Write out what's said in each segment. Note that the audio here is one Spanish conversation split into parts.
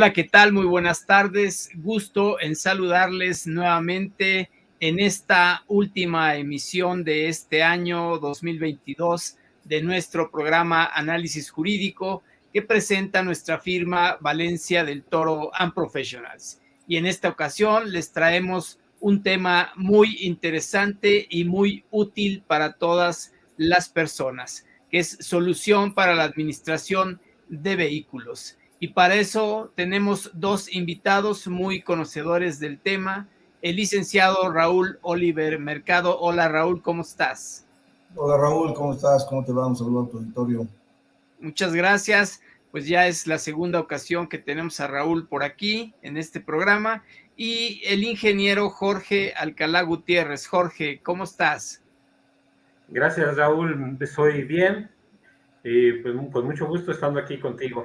Hola, ¿qué tal? Muy buenas tardes. Gusto en saludarles nuevamente en esta última emisión de este año 2022 de nuestro programa Análisis Jurídico que presenta nuestra firma Valencia del Toro and Professionals. Y en esta ocasión les traemos un tema muy interesante y muy útil para todas las personas, que es solución para la administración de vehículos. Y para eso tenemos dos invitados muy conocedores del tema, el licenciado Raúl Oliver Mercado. Hola Raúl, ¿cómo estás? Hola Raúl, ¿cómo estás? ¿Cómo te va? Un saludo a tu auditorio. Muchas gracias. Pues ya es la segunda ocasión que tenemos a Raúl por aquí en este programa y el ingeniero Jorge Alcalá Gutiérrez. Jorge, ¿cómo estás? Gracias Raúl, estoy bien y pues con mucho gusto estando aquí contigo.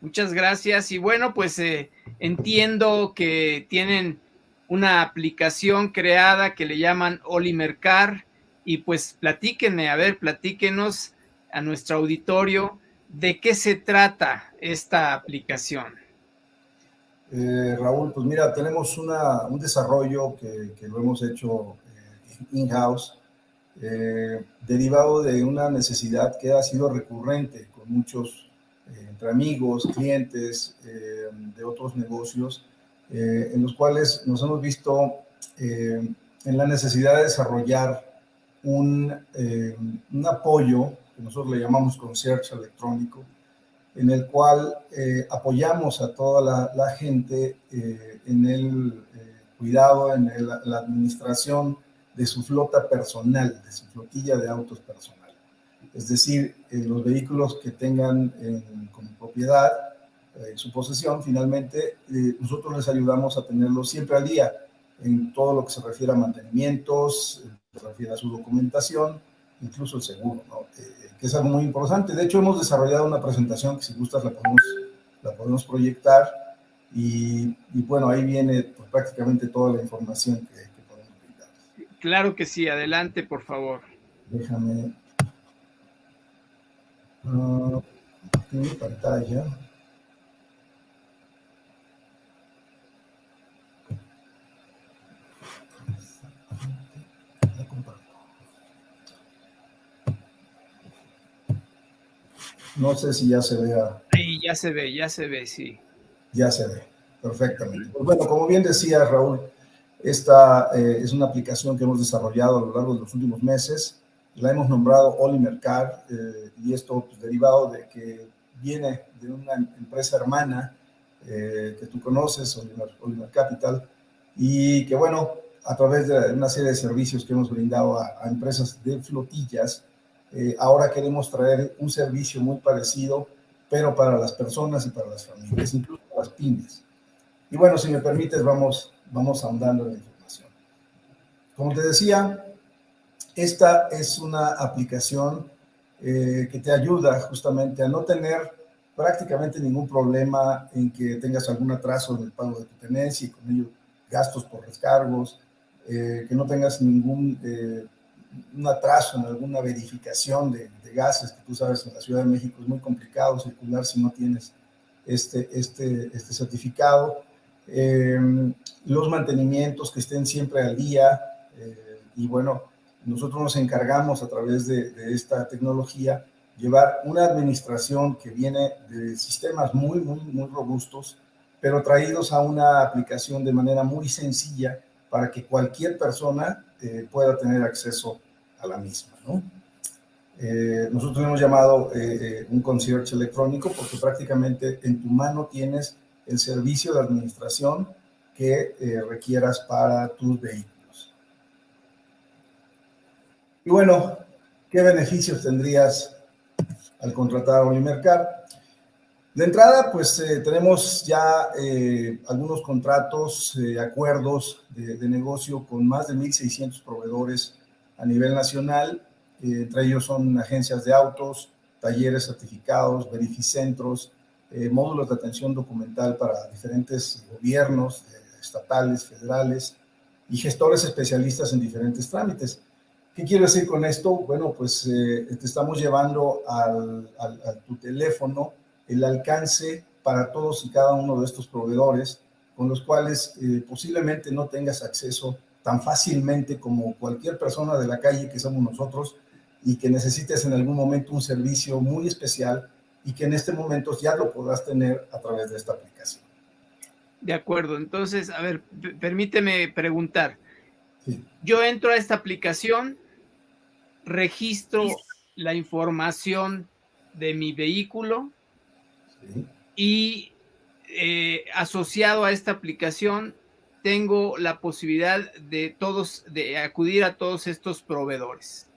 Muchas gracias y bueno, pues eh, entiendo que tienen una aplicación creada que le llaman Olimercar y pues platíquenme, a ver, platíquenos a nuestro auditorio de qué se trata esta aplicación. Eh, Raúl, pues mira, tenemos una, un desarrollo que, que, lo hemos hecho eh, in-house, derivado de una necesidad que ha sido recurrente con muchos, eh, entre amigos, clientes de otros negocios, en los cuales nos hemos visto en la necesidad de desarrollar un, apoyo que nosotros le llamamos concierge electrónico, en el cual eh, apoyamos a toda la, gente eh, en el eh, cuidado, en la administración de su flota personal, de su flotilla de autos personal. Es decir, los vehículos que tengan como propiedad, su posesión, finalmente nosotros les ayudamos a tenerlos siempre al día en todo lo que se refiere a mantenimientos, se refiere a su documentación, incluso el seguro, ¿no? que es algo muy importante. De hecho, hemos desarrollado una presentación que si gustas la podemos, la podemos proyectar y, y bueno, ahí viene pues, prácticamente toda la información que, que podemos brindar. Claro que sí, adelante, por favor. Déjame... Uh, mi pantalla. No sé si ya se vea. Sí, ya se ve, ya se ve, sí. Ya se ve, perfectamente. Pues bueno, como bien decía Raúl, esta eh, es una aplicación que hemos desarrollado a lo largo de los últimos meses. La hemos nombrado Olimercar eh, y esto pues, derivado de que viene de una empresa hermana eh, que tú conoces, Olimer, Olimer, Capital, y que bueno, a través de una serie de servicios que hemos brindado a, a empresas de flotillas, eh, ahora queremos traer un servicio muy parecido, pero para las personas y para las familias, incluso las pymes. Y bueno, si me permites, vamos, vamos ahondando en la información. Como te decía, esta es una aplicación eh, que te ayuda justamente a no tener prácticamente ningún problema en que tengas algún atraso en el pago de tu tenencia y con ello gastos por descargos, eh, que no tengas ningún un atraso en alguna verificación de, gases, que tú sabes, en la Ciudad de México es muy complicado circular si no tienes este, este, este certificado. Eh, los mantenimientos que estén siempre al día. Eh, y bueno, nosotros nos encargamos a través de, de, esta tecnología llevar una administración que viene de sistemas muy, muy, muy robustos, pero traídos a una aplicación de manera muy sencilla para que cualquier persona eh, pueda tener acceso a la misma. ¿no? Eh, nosotros hemos llamado eh, eh, un concierge electrónico porque prácticamente en tu mano tienes el servicio de administración que eh, requieras para tus vehículos. Y bueno, ¿qué beneficios tendrías al contratar a Olimercar? De entrada, pues eh, tenemos ya eh, algunos contratos, eh, acuerdos de, de, negocio con más de 1.600 proveedores a nivel nacional. Entre ellos son agencias de autos, talleres certificados, verificentros, módulos de atención documental para diferentes gobiernos estatales, federales y gestores especialistas en diferentes trámites. ¿Qué quiero decir con esto? Bueno, pues te estamos llevando al, al, a tu teléfono el alcance para todos y cada uno de estos proveedores con los cuales eh, posiblemente no tengas acceso tan fácilmente como cualquier persona de la calle que somos nosotros y que necesites en algún momento un servicio muy especial y que en este momento ya lo podrás tener a través de esta aplicación. De acuerdo, entonces, a ver, permíteme preguntar. Yo entro a esta aplicación, registro la información de mi vehículo y eh, asociado a esta aplicación tengo la posibilidad de todos de acudir a todos estos proveedores.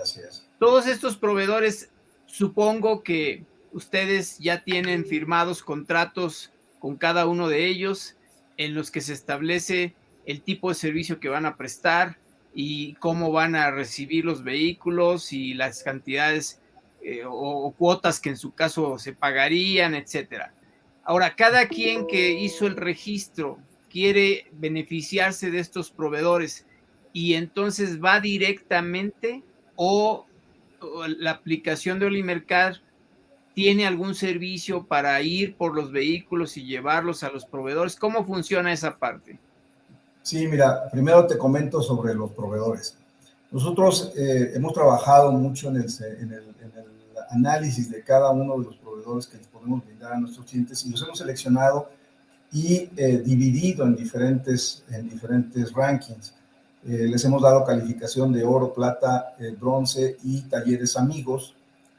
Así es. Todos estos proveedores supongo que ustedes ya tienen firmados contratos con cada uno de ellos en los que se establece el tipo de servicio que van a prestar y cómo van a recibir los vehículos y las cantidades eh, o, cuotas que en su caso se pagarían, etcétera. Ahora, cada quien que hizo el registro quiere beneficiarse de estos proveedores y entonces va directamente o, la aplicación de Olimercad tiene algún servicio para ir por los vehículos y llevarlos a los proveedores. ¿Cómo funciona esa parte? Sí, mira, primero te comento sobre los proveedores. Nosotros eh, hemos trabajado mucho en el, en, el, análisis de cada uno de los proveedores que les podemos brindar a nuestros clientes y los hemos seleccionado y eh, dividido en diferentes, en diferentes rankings. Eh, les hemos dado calificación de oro, plata, bronce y talleres amigos.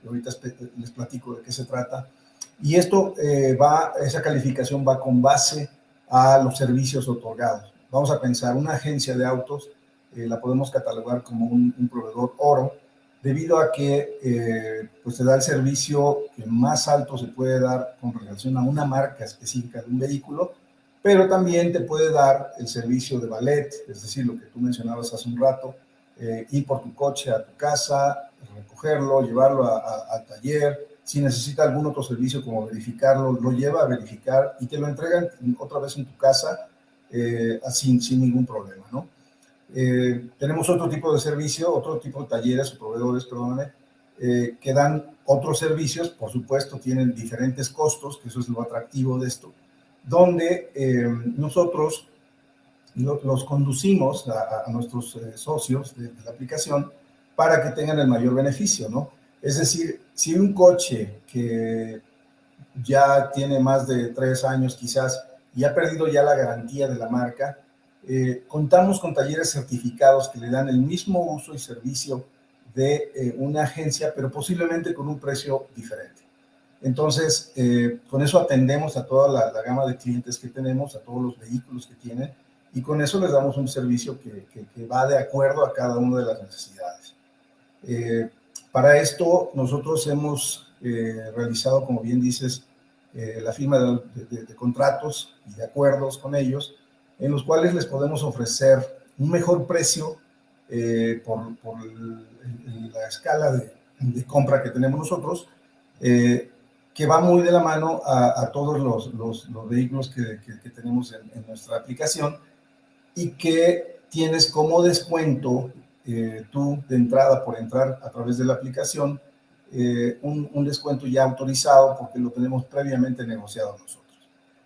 Ahorita les platico de qué se trata. Y esto va, esa calificación va con base a los servicios otorgados vamos a pensar, una agencia de autos eh, la podemos catalogar como un, proveedor oro, debido a que eh, pues te da el servicio que más alto se puede dar con relación a una marca específica de un vehículo, pero también te puede dar el servicio de ballet, es decir, lo que tú mencionabas hace un rato, eh, ir por tu coche a tu casa, recogerlo, llevarlo al taller, si necesita algún otro servicio como verificarlo, lo lleva a verificar y te lo entregan otra vez en tu casa eh, sin, sin, ningún problema, ¿no? Eh, tenemos otro tipo de servicio, otro tipo de talleres o proveedores, perdóname, eh, que dan otros servicios, por supuesto, tienen diferentes costos, que eso es lo atractivo de esto, donde nosotros los conducimos a, nuestros socios de, de, la aplicación para que tengan el mayor beneficio, ¿no? Es decir, si un coche que ya tiene más de tres años quizás y ha perdido ya la garantía de la marca, eh, contamos con talleres certificados que le dan el mismo uso y servicio de eh, una agencia, pero posiblemente con un precio diferente. Entonces, eh, con eso atendemos a toda la, gama de clientes que tenemos, a todos los vehículos que tienen, y con eso les damos un servicio que, que va de acuerdo a cada una de las necesidades. para esto, nosotros hemos realizado, como bien dices, eh, la firma de, contratos y de acuerdos con ellos, en los cuales les podemos ofrecer un mejor precio eh, por, la escala de, compra que tenemos nosotros, eh, que va muy de la mano a, todos los, los, vehículos que, que, tenemos en, nuestra aplicación y que tienes como descuento tú de entrada por entrar a través de la aplicación eh, un, descuento ya autorizado porque lo tenemos previamente negociado nosotros.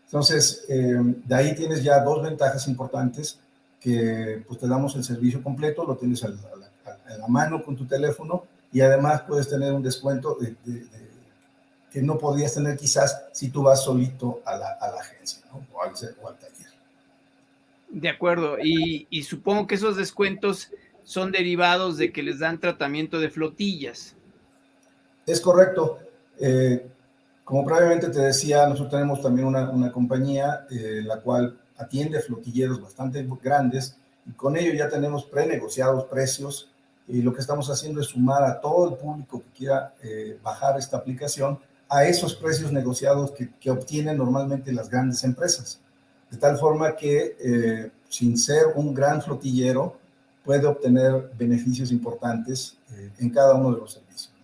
Entonces, eh, de ahí tienes ya dos ventajas importantes que pues te damos el servicio completo, lo tienes a la, mano con tu teléfono y además puedes tener un descuento que no podrías tener quizás si tú vas solito a la, agencia o, al, taller. De acuerdo, y supongo que esos descuentos son derivados de que les dan tratamiento de flotillas. Es correcto. Eh, como previamente te decía, nosotros tenemos también una, compañía eh, la cual atiende flotilleros bastante grandes y con ello ya tenemos prenegociados precios y lo que estamos haciendo es sumar a todo el público que quiera eh, bajar esta aplicación a esos precios negociados que, que, obtienen normalmente las grandes empresas. De tal forma que sin ser un gran flotillero puede obtener beneficios importantes en cada uno de los servicios.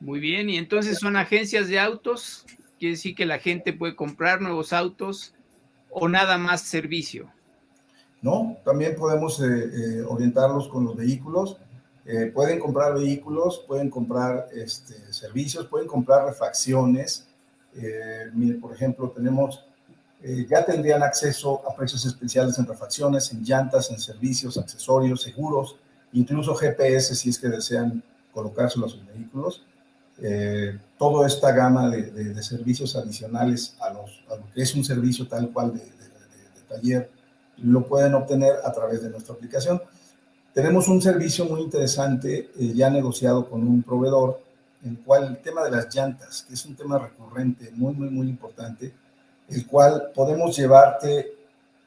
Muy bien, y entonces son agencias de autos, quiere decir que la gente puede comprar nuevos autos o nada más servicio. No, también podemos eh, eh, orientarlos con los vehículos. Eh, pueden comprar vehículos, pueden comprar este, servicios, pueden comprar refacciones, mire, por ejemplo, tenemos, ya tendrían acceso a precios especiales en refacciones, en llantas, en servicios, accesorios, seguros, incluso GPS si es que desean colocárselo a sus vehículos. Toda esta gama de, servicios adicionales a, los, lo que es un servicio tal cual de, taller lo pueden obtener a través de nuestra aplicación. Tenemos un servicio muy interesante eh, ya negociado con un proveedor, el cual el tema de las llantas, que es un tema recurrente, muy, muy, muy importante, el cual podemos llevarte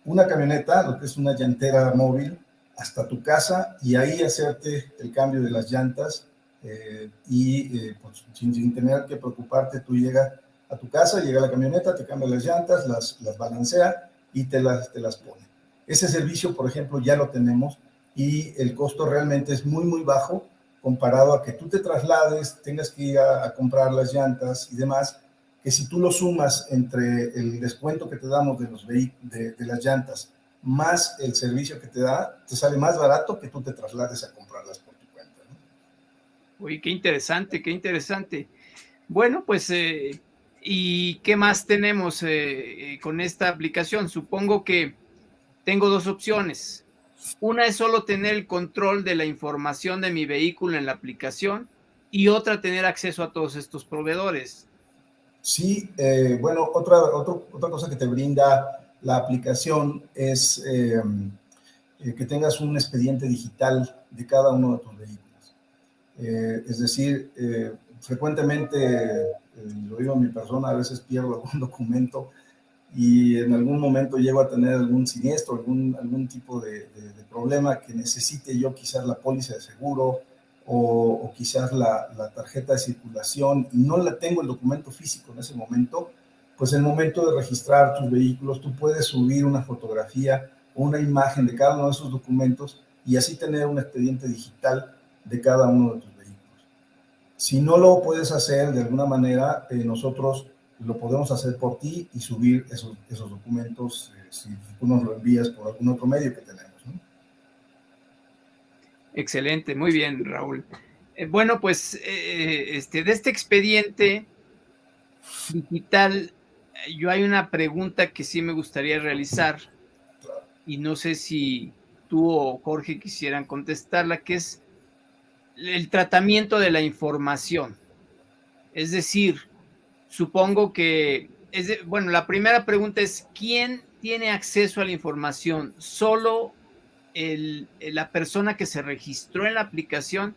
una camioneta, lo que es una llantera móvil, hasta tu casa y ahí hacerte el cambio de las llantas eh, y eh, pues, sin, sin, tener que preocuparte, tú llegas a tu casa, llega la camioneta, te cambia las llantas, las, las balancea y te las, te las pone. Ese servicio, por ejemplo, ya lo tenemos y el costo realmente es muy, muy bajo comparado a que tú te traslades, tengas que ir a, comprar las llantas y demás, que si tú lo sumas entre el descuento que te damos de, los de las llantas más el servicio que te da, te sale más barato que tú te traslades a comprarlas Uy, qué interesante, qué interesante. Bueno, pues eh, ¿Y qué más tenemos eh, eh, con esta aplicación? Supongo que tengo dos opciones. Una es solo tener el control de la información de mi vehículo en la aplicación y otra tener acceso a todos estos proveedores. Sí, bueno, otra, otra cosa que te brinda la aplicación es que tengas un expediente digital de cada uno de tus vehículos. Es decir, frecuentemente eh, lo digo en mi persona, a veces pierdo algún documento y en algún momento llego a tener algún siniestro, algún, algún tipo de, problema que necesite yo quizás la póliza de seguro o, quizás la, la, tarjeta de circulación y no la tengo el documento físico en ese momento, pues en el momento de registrar tus vehículos tú puedes subir una fotografía o una imagen de cada uno de esos documentos y así tener un expediente digital de cada uno de tus si no lo puedes hacer de alguna manera, eh, nosotros lo podemos hacer por ti y subir esos, esos documentos eh, si tú nos lo envías por algún otro medio que tenemos. Excelente, muy bien, Raúl. Eh, bueno, pues este, de este expediente digital, yo hay una pregunta que sí me gustaría realizar y no sé si tú o Jorge quisieran contestarla, que es el tratamiento de la información. Es decir, supongo que, es bueno, la primera pregunta es, ¿quién tiene acceso a la información? ¿Solo la persona que se registró en la aplicación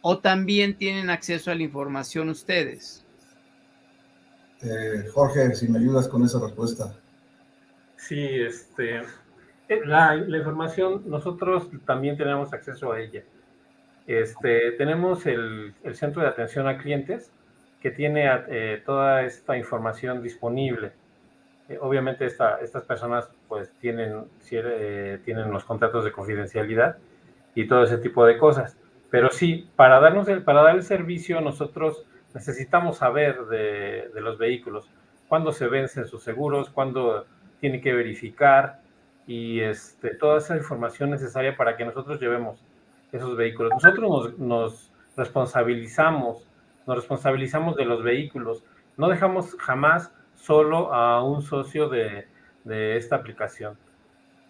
o también tienen acceso a la información ustedes? Eh, Jorge, si me ayudas con esa respuesta. Sí, este, eh, la información, nosotros también tenemos acceso a ella. Este, tenemos el, centro de atención a clientes que tiene eh, toda esta información disponible. Eh, obviamente estas personas pues tienen, eh, tienen los contratos de confidencialidad y todo ese tipo de cosas. Pero sí, para, darnos el, para dar el servicio nosotros necesitamos saber de, de los vehículos, cuándo se vencen sus seguros, cuándo tiene que verificar y este, toda esa información necesaria para que nosotros llevemos esos vehículos. Nosotros nos, responsabilizamos, nos responsabilizamos de los vehículos. No dejamos jamás solo a un socio de, esta aplicación.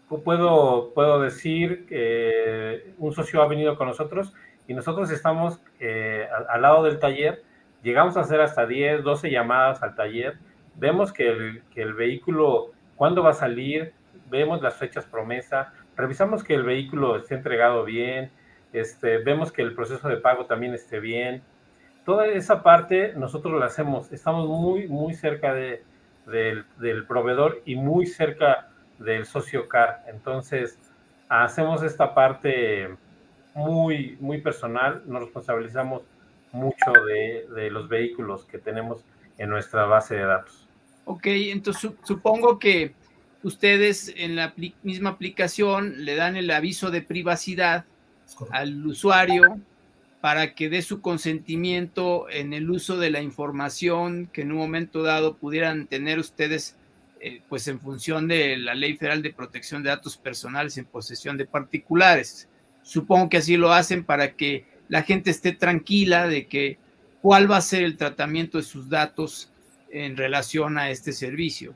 Puedo, puedo decir que un socio ha venido con nosotros y nosotros estamos eh, al, lado del taller, llegamos a hacer hasta 10, 12 llamadas al taller, vemos que el, que el vehículo, cuándo va a salir, vemos las fechas promesa, revisamos que el vehículo esté entregado bien, este, vemos que el proceso de pago también esté bien. Toda esa parte nosotros la hacemos, estamos muy, muy cerca de, del, proveedor y muy cerca del socio CAR. Entonces, hacemos esta parte muy, muy personal, nos responsabilizamos mucho de, de, los vehículos que tenemos en nuestra base de datos. Ok, entonces supongo que ustedes en la misma aplicación le dan el aviso de privacidad al usuario para que dé su consentimiento en el uso de la información que en un momento dado pudieran tener ustedes, eh, pues en función de la Ley Federal de Protección de Datos Personales en posesión de particulares. Supongo que así lo hacen para que la gente esté tranquila de que cuál va a ser el tratamiento de sus datos en relación a este servicio.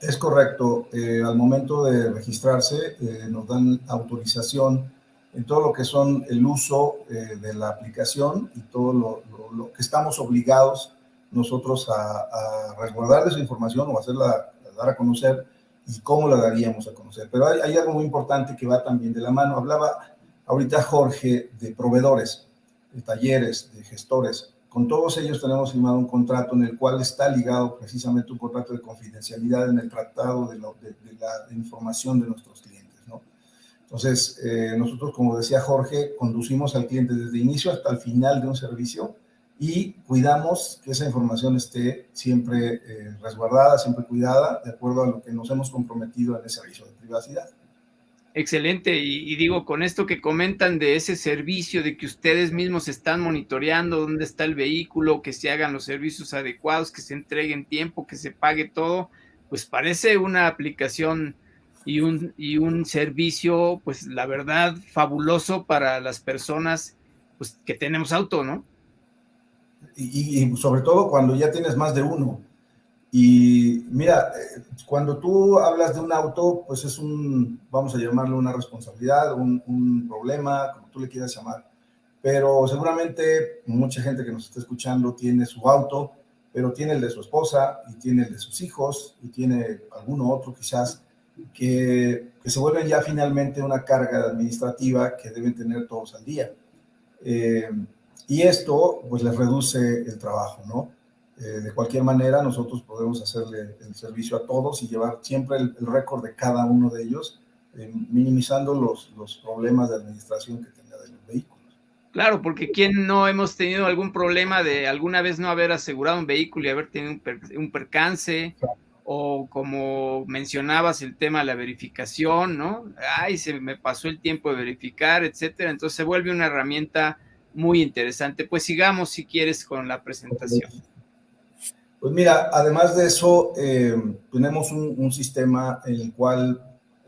Es correcto. Eh, al momento de registrarse, eh, nos dan autorización en todo lo que son el uso eh, de la aplicación y todo lo, que estamos obligados nosotros a, a resguardar esa información o hacerla dar a conocer y cómo la daríamos a conocer. Pero hay, hay, algo muy importante que va también de la mano. Hablaba ahorita Jorge de proveedores, de talleres, de gestores. Con todos ellos tenemos firmado un contrato en el cual está ligado precisamente un contrato de confidencialidad en el tratado de, la información de nuestros clientes. Entonces, eh, nosotros, como decía Jorge, conducimos al cliente desde inicio hasta el final de un servicio y cuidamos que esa información esté siempre eh, resguardada, siempre cuidada, de acuerdo a lo que nos hemos comprometido en ese servicio de privacidad. Excelente. Y, digo, con esto que comentan de ese servicio, de que ustedes mismos están monitoreando dónde está el vehículo, que se hagan los servicios adecuados, que se entreguen tiempo, que se pague todo, pues parece una aplicación y un, y un servicio, pues la verdad, fabuloso para las personas pues, que tenemos auto, ¿no? Y, sobre todo cuando ya tienes más de uno y mira, eh, cuando tú hablas de un auto, pues es un, vamos a llamarlo una responsabilidad, un, problema, como tú le quieras llamar. Pero seguramente mucha gente que nos está escuchando tiene su auto, pero tiene el de su esposa y tiene el de sus hijos y tiene alguno otro quizás que, que se vuelven ya finalmente una carga administrativa que deben tener todos al día. Eh, y esto pues les reduce el trabajo, ¿no? Eh, de cualquier manera, nosotros podemos hacerle el servicio a todos y llevar siempre el, récord de cada uno de ellos, eh, minimizando los, los problemas de administración que tenga de los vehículos. Claro, porque ¿quién no hemos tenido algún problema de alguna vez no haber asegurado un vehículo y haber tenido un, percance? O como mencionabas el tema de la verificación, ¿no? Ay, se me pasó el tiempo de verificar, etcétera. Entonces se vuelve una herramienta muy interesante. Pues sigamos si quieres con la presentación. Pues mira, además de eso, eh, tenemos un, sistema en el cual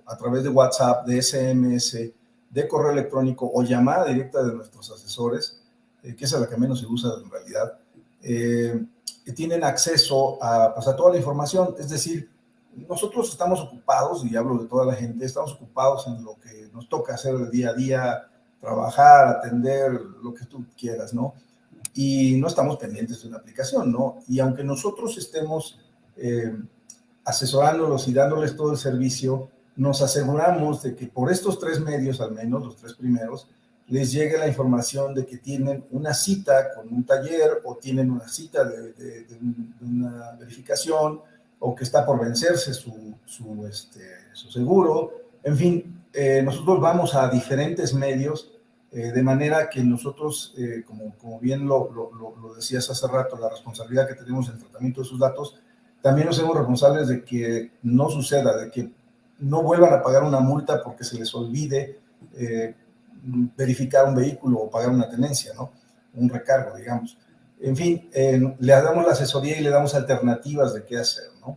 a través de WhatsApp, de SMS, de correo electrónico o llamada directa de nuestros asesores, eh, que es la que menos se usa en realidad, eh, que tienen acceso a, pues, a toda la información. Es decir, nosotros estamos ocupados, y hablo de toda la gente, estamos ocupados en lo que nos toca hacer día a día, trabajar, atender, lo que tú quieras, ¿no? y no estamos pendientes de una aplicación, ¿no? Y aunque nosotros estemos eh, asesorándolos y dándoles todo el servicio, nos aseguramos de que por estos tres medios, al menos los tres primeros, les llegue la información de que tienen una cita con un taller o tienen una cita de, una verificación o que está por vencerse su, su, este, su seguro. En fin, eh, nosotros vamos a diferentes medios eh, de manera que nosotros, eh, como, como, bien lo, lo, decías hace rato, la responsabilidad que tenemos en el tratamiento de sus datos, también nos hacemos responsables de que no suceda, de que no vuelvan a pagar una multa porque se les olvide verificar un vehículo o pagar una tenencia, ¿no? Un recargo, digamos. En fin, le damos la asesoría y le damos alternativas de qué hacer, ¿no?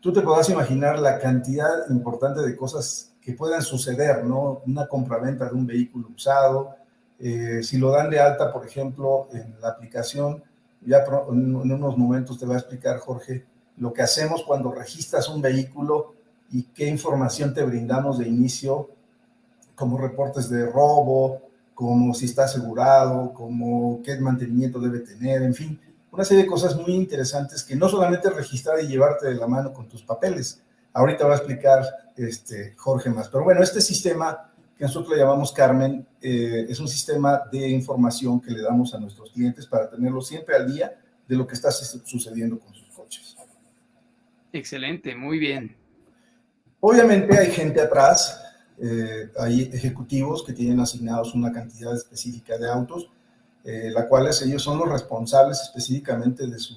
Tú te podrás imaginar la cantidad importante de cosas que puedan suceder, ¿no? Una compraventa de un vehículo usado, eh, si lo dan de alta, por ejemplo, en la aplicación, ya en, unos momentos te va a explicar Jorge lo que hacemos cuando registras un vehículo y qué información te brindamos de inicio, como reportes de robo, como si está asegurado, como qué mantenimiento debe tener, en fin, una serie de cosas muy interesantes que no solamente registrar y llevarte de la mano con tus papeles, Ahorita va a explicar este, Jorge más. Pero bueno, este sistema que nosotros le llamamos Carmen eh, es un sistema de información que le damos a nuestros clientes para tenerlo siempre al día de lo que está sucediendo con sus coches. Excelente, muy bien. Obviamente hay gente atrás, eh, hay ejecutivos que tienen asignados una cantidad específica de autos, eh, la cuales ellos son los responsables específicamente de su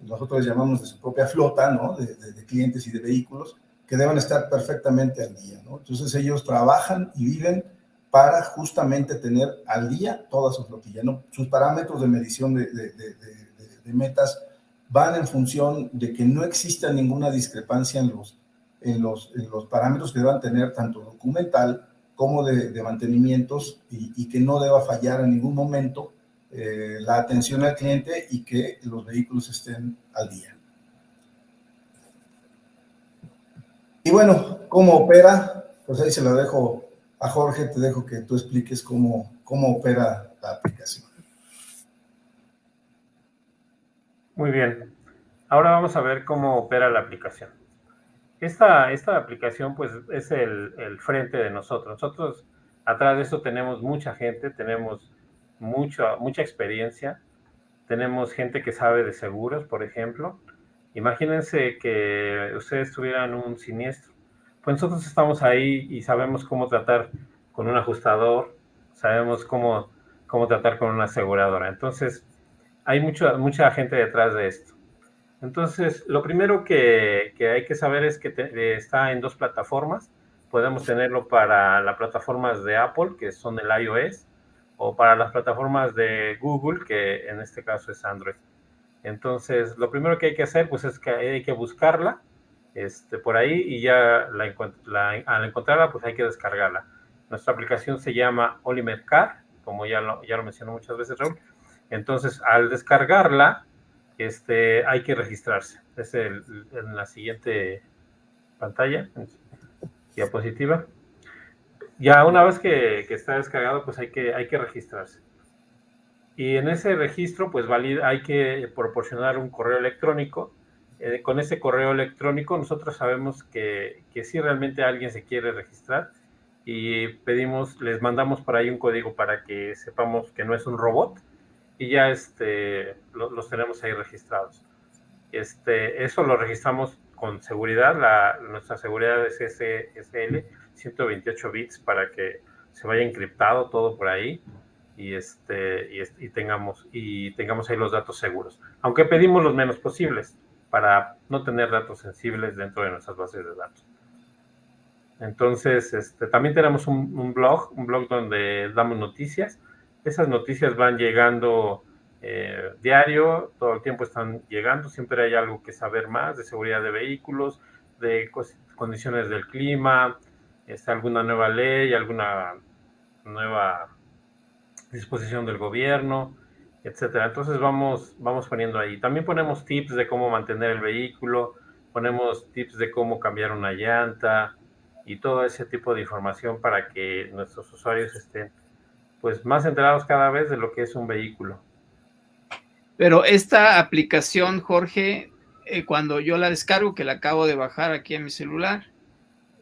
nosotros les llamamos de su propia flota, ¿no? De, clientes y de vehículos, que deben estar perfectamente al día, ¿no? Entonces ellos trabajan y viven para justamente tener al día toda su flotilla, ¿no? Sus parámetros de medición de, de metas van en función de que no exista ninguna discrepancia en los, en los, los parámetros que deban tener tanto documental como de, mantenimientos y, y, que no deba fallar en ningún momento eh, la atención al cliente y que los vehículos estén al día. Y bueno, ¿cómo opera? Pues ahí se lo dejo a Jorge, te dejo que tú expliques cómo, cómo opera la aplicación. Muy bien. Ahora vamos a ver cómo opera la aplicación. Esta, esta aplicación pues es el, el frente de nosotros. Nosotros atrás de eso tenemos mucha gente, tenemos mucha, mucha experiencia, tenemos gente que sabe de seguros, por ejemplo. Imagínense que ustedes tuvieran un siniestro. Pues nosotros estamos ahí y sabemos cómo tratar con un ajustador, sabemos cómo, cómo tratar con una aseguradora. Entonces, hay mucho, mucha gente detrás de esto. Entonces, lo primero que, hay que saber es que está en dos plataformas. Podemos tenerlo para las plataformas de Apple, que son el iOS, o para las plataformas de Google, que en este caso es Android. Entonces, lo primero que hay que hacer, pues es que hay que buscarla este, por ahí y ya la, al encontrarla, pues hay que descargarla. Nuestra aplicación se llama Olimer Car, como ya lo, ya mencionó muchas veces Raúl. Entonces, al descargarla, este, hay que registrarse. Es en la siguiente pantalla, diapositiva ya una vez que, está descargado, pues hay que, hay que registrarse. Y en ese registro, pues valida, hay que proporcionar un correo electrónico. Eh, con ese correo electrónico nosotros sabemos que, que si realmente alguien se quiere registrar y pedimos, les mandamos por ahí un código para que sepamos que no es un robot y ya este, los tenemos ahí registrados. Este, eso lo registramos con seguridad, la, nuestra seguridad es SSL 128 bits para que se vaya encriptado todo por ahí y, este, y, tengamos, y tengamos ahí los datos seguros. Aunque pedimos los menos posibles para no tener datos sensibles dentro de nuestras bases de datos. Entonces, este, también tenemos un, blog, un blog donde damos noticias. Esas noticias van llegando eh, diario, todo el tiempo están llegando, siempre hay algo que saber más de seguridad de vehículos, de condiciones del clima, está alguna nueva ley, alguna nueva disposición del gobierno, etcétera. Entonces vamos, vamos poniendo ahí. También ponemos tips de cómo mantener el vehículo, ponemos tips de cómo cambiar una llanta y todo ese tipo de información para que nuestros usuarios estén pues más enterados cada vez de lo que es un vehículo. Pero esta aplicación, Jorge, eh, cuando yo la descargo, que la acabo de bajar aquí en mi celular,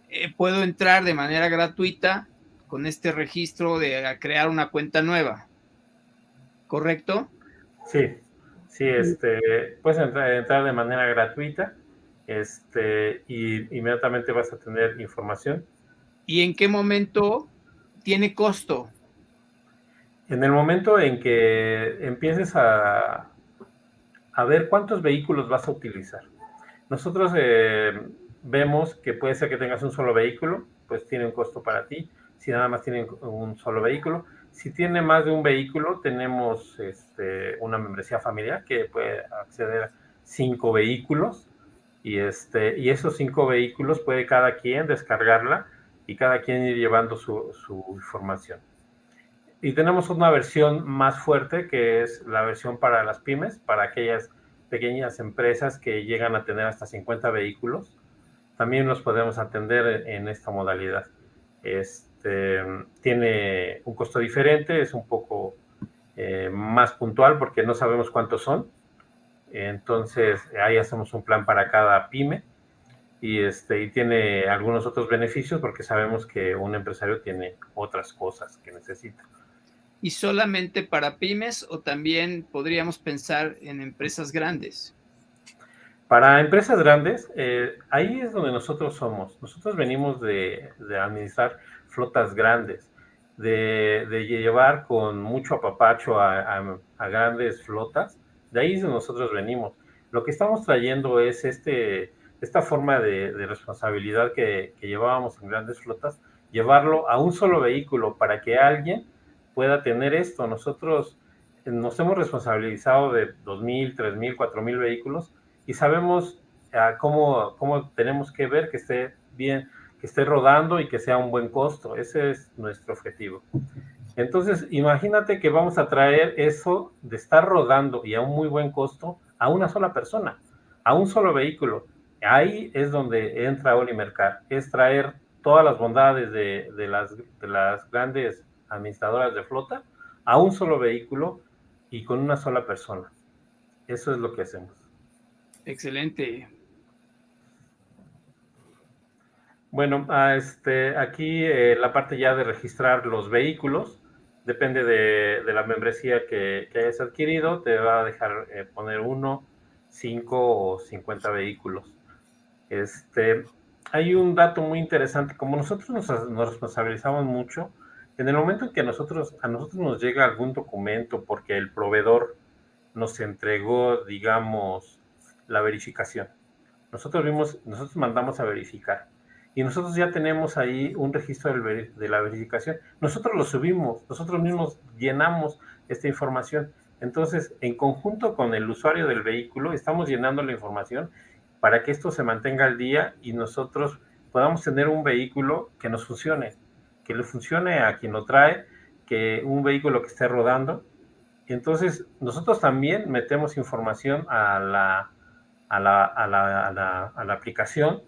eh, puedo entrar de manera gratuita con este registro de crear una cuenta nueva. ¿Correcto? Sí, sí, este, puedes entrar, de manera gratuita este, y inmediatamente vas a tener información. ¿Y en qué momento tiene costo? En el momento en que empieces a, a ver cuántos vehículos vas a utilizar. Nosotros eh, vemos que puede ser que tengas un solo vehículo, pues tiene un costo para ti. Si nada más tienen un solo vehículo. Si tiene más de un vehículo, tenemos este, una membresía familiar que puede acceder a cinco vehículos. Y, este, y esos cinco vehículos puede cada quien descargarla y cada quien ir llevando su, su información. Y tenemos una versión más fuerte que es la versión para las pymes, para aquellas pequeñas empresas que llegan a tener hasta 50 vehículos también los podemos atender en esta modalidad. Este, tiene un costo diferente, es un poco eh, más puntual porque no sabemos cuántos son. Entonces, ahí hacemos un plan para cada pyme y, este, y tiene algunos otros beneficios porque sabemos que un empresario tiene otras cosas que necesita. ¿Y solamente para pymes o también podríamos pensar en empresas grandes? Para empresas grandes, eh, ahí es donde nosotros somos. Nosotros venimos de, administrar flotas grandes, de, llevar con mucho apapacho a, grandes flotas. De ahí es donde nosotros venimos. Lo que estamos trayendo es este, esta forma de, responsabilidad que, que, llevábamos en grandes flotas, llevarlo a un solo vehículo para que alguien pueda tener esto. Nosotros nos hemos responsabilizado de 2.000, 3.000, 4.000 vehículos y sabemos ah, cómo, cómo tenemos que ver que esté bien, que esté rodando y que sea un buen costo. Ese es nuestro objetivo. Entonces, imagínate que vamos a traer eso de estar rodando y a un muy buen costo a una sola persona, a un solo vehículo. Ahí es donde entra Olimercar, es traer todas las bondades de, las, de las grandes administradoras de flota a un solo vehículo y con una sola persona. Eso es lo que hacemos. Excelente. Bueno, ah, este, aquí eh, la parte ya de registrar los vehículos, depende de, la membresía que, hayas adquirido, te va a dejar eh, poner uno, cinco o cincuenta vehículos. Este, hay un dato muy interesante, como nosotros nos, responsabilizamos mucho, en el momento en que nosotros, a nosotros nos llega algún documento porque el proveedor nos entregó, digamos, la verificación. Nosotros vimos, nosotros mandamos a verificar y nosotros ya tenemos ahí un registro de la verificación. Nosotros lo subimos, nosotros mismos llenamos esta información. Entonces, en conjunto con el usuario del vehículo, estamos llenando la información para que esto se mantenga al día y nosotros podamos tener un vehículo que nos funcione, que le funcione a quien lo trae, que un vehículo que esté rodando. Entonces nosotros también metemos información a la, a la, a la, a la, aplicación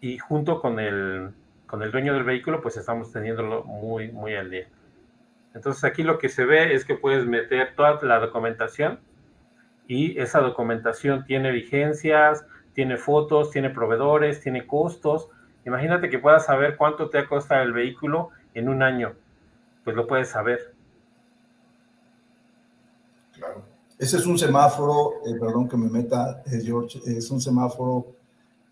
y junto con el, con el dueño del vehículo pues estamos teniéndolo muy, muy al día. Entonces aquí lo que se ve es que puedes meter toda la documentación y esa documentación tiene vigencias, tiene fotos, tiene proveedores, tiene costos. Imagínate que puedas saber cuánto te costado el vehículo en un año. Pues lo puedes saber. Claro. Ese es un semáforo, eh, perdón que me meta, eh, George, es un semáforo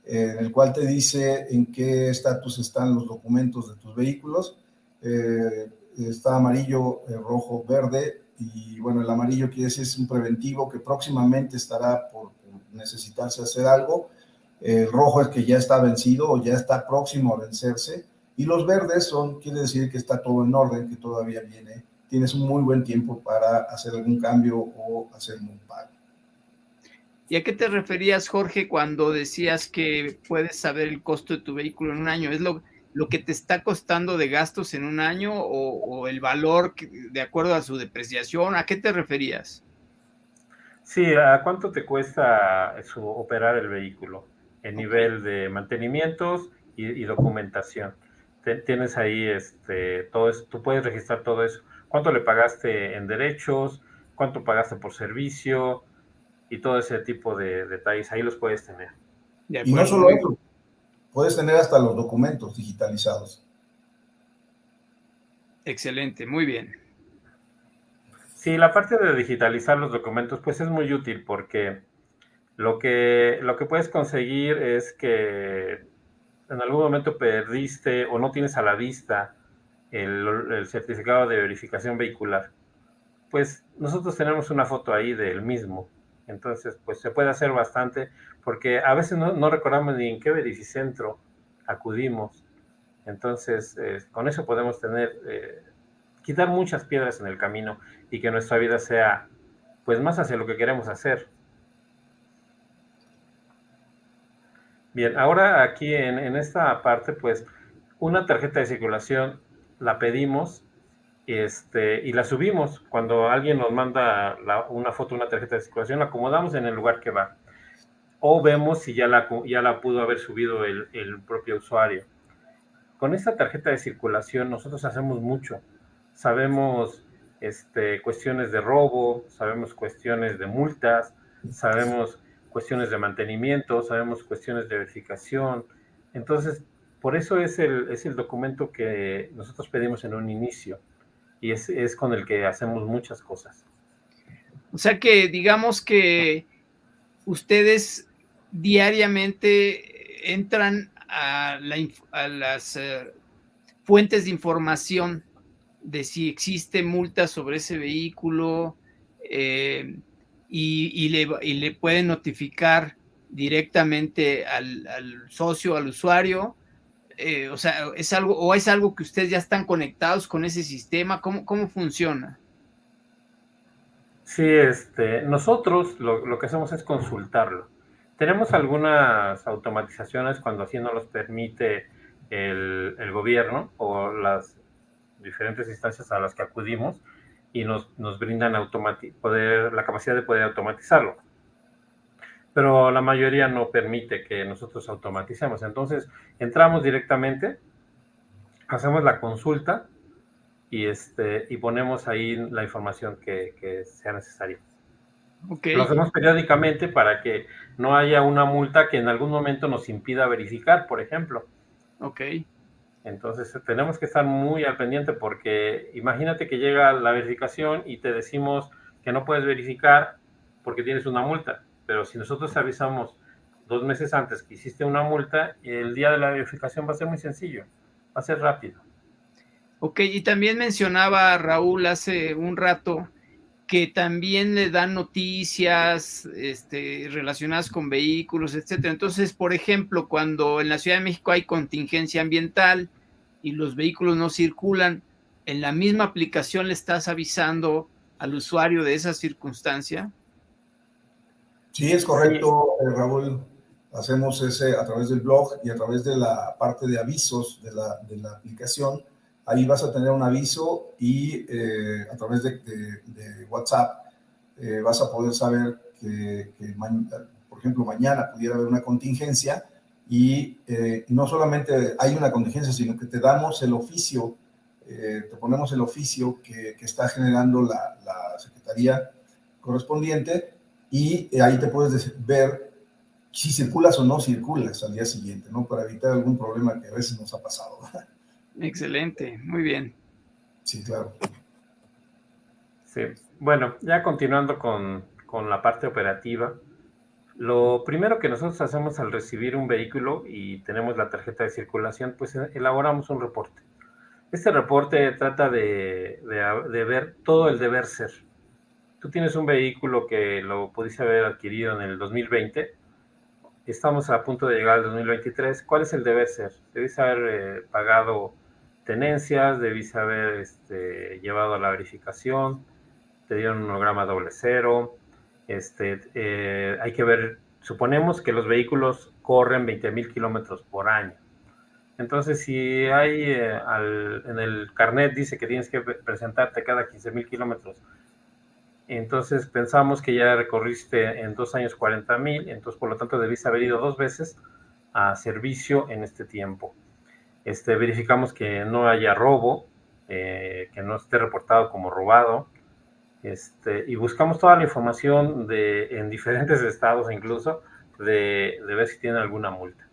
eh, en el cual te dice en qué estatus están los documentos de tus vehículos. está amarillo, rojo, verde, y bueno, el amarillo quiere decir es un preventivo que próximamente estará por necesitarse hacer algo. El rojo es que ya está vencido o ya está próximo a vencerse. Y los verdes son, quiere decir que está todo en orden, que todavía viene. Tienes un muy buen tiempo para hacer algún cambio o hacer un pago. ¿Y a qué te referías, Jorge, cuando decías que puedes saber el costo de tu vehículo en un año? ¿Es lo, lo que te está costando de gastos en un año o, o el valor de acuerdo a su depreciación? ¿A qué te referías? Sí, ¿a cuánto te cuesta operar el vehículo? En nivel de mantenimientos y, documentación. tienes ahí este, todo eso, tú puedes registrar todo eso. ¿Cuánto le pagaste en derechos? ¿Cuánto pagaste por servicio? Y todo ese tipo de detalles, ahí los puedes tener. Y no solo eso, puedes tener hasta los documentos digitalizados. Excelente, muy bien. Sí, la parte de digitalizar los documentos, pues es muy útil porque lo que, lo que puedes conseguir es que en algún momento perdiste o no tienes a la vista el, certificado de verificación vehicular. Pues nosotros tenemos una foto ahí del mismo. Entonces, pues se puede hacer bastante porque a veces no, recordamos ni en qué verificentro acudimos. Entonces, eh, con eso podemos tener eh, quitar muchas piedras en el camino y que nuestra vida sea pues más hacia lo que queremos hacer. Bien, ahora aquí en, esta parte, pues una tarjeta de circulación la pedimos este, y la subimos. Cuando alguien nos manda una foto, una tarjeta de circulación, la acomodamos en el lugar que va. O vemos si ya la, ya la pudo haber subido el, el propio usuario. Con esta tarjeta de circulación nosotros hacemos mucho sabemos este, cuestiones de robo, sabemos cuestiones de multas, sabemos cuestiones de mantenimiento, sabemos cuestiones de verificación. Entonces, por eso es el, es el documento que nosotros pedimos en un inicio y es, es con el que hacemos muchas cosas. O sea que digamos que ustedes diariamente entran a, las eh, fuentes de información de si existe multa sobre ese vehículo eh, y, le, pueden notificar directamente al, socio, al usuario. Eh, o sea, es algo, o es algo que ustedes ya están conectados con ese sistema, ¿cómo, cómo funciona? Sí, este, nosotros lo, que hacemos es consultarlo. Tenemos algunas automatizaciones cuando así nos los permite el, el gobierno o las diferentes instancias a las que acudimos y nos, nos brindan poder, la capacidad de poder automatizarlo. pero la mayoría no permite que nosotros automaticemos. Entonces, entramos directamente, hacemos la consulta y, este, y ponemos ahí la información que, sea necesaria. Lo hacemos periódicamente para que no haya una multa que en algún momento nos impida verificar, por ejemplo. Ok. Entonces tenemos que estar muy al pendiente porque imagínate que llega la verificación y te decimos que no puedes verificar porque tienes una multa. Pero si nosotros avisamos dos meses antes que hiciste una multa, el día de la verificación va a ser muy sencillo, va a ser rápido. Ok, y también mencionaba Raúl hace un rato que también le dan noticias este, relacionadas con vehículos, etcétera. Entonces, por ejemplo, cuando en la Ciudad de México hay contingencia ambiental y los vehículos no circulan, en la misma aplicación le estás avisando al usuario de esa circunstancia. Sí, es correcto, eh, Raúl. Hacemos ese a través del blog y a través de la parte de avisos de la, de la aplicación. Ahí vas a tener un aviso y eh, a través de, WhatsApp eh, vas a poder saber que, por ejemplo, mañana pudiera haber una contingencia y no solamente hay una contingencia, sino que te damos el oficio, te ponemos el oficio que, que está generando la, la Secretaría correspondiente y ahí te puedes ver si circulas o no circulas al día siguiente, ¿no? Para evitar algún problema que a veces nos ha pasado. Excelente, muy bien. Sí, claro. Sí, bueno, ya continuando con, con la parte operativa, lo primero que nosotros hacemos al recibir un vehículo y tenemos la tarjeta de circulación, pues elaboramos un reporte. Este reporte trata de, de, de ver todo el deber ser, tú tienes un vehículo que lo pudiste haber adquirido en el 2020, estamos a punto de llegar al 2023, ¿cuál es el deber ser? Debiste haber eh, pagado tenencias, debiste haber este, llevado a la verificación, te dieron un holograma doble cero, este, eh, hay que ver, suponemos que los vehículos corren 20 mil kilómetros por año. Entonces, si hay eh, en el carnet dice que tienes que presentarte cada 15 mil kilómetros entonces pensamos que ya recorriste en dos años 40 mil, entonces por lo tanto debiste haber ido dos veces a servicio en este tiempo. Este, verificamos que no haya robo, eh, que no esté reportado como robado, este, y buscamos toda la información de, en diferentes estados incluso de, de ver si tiene alguna multa.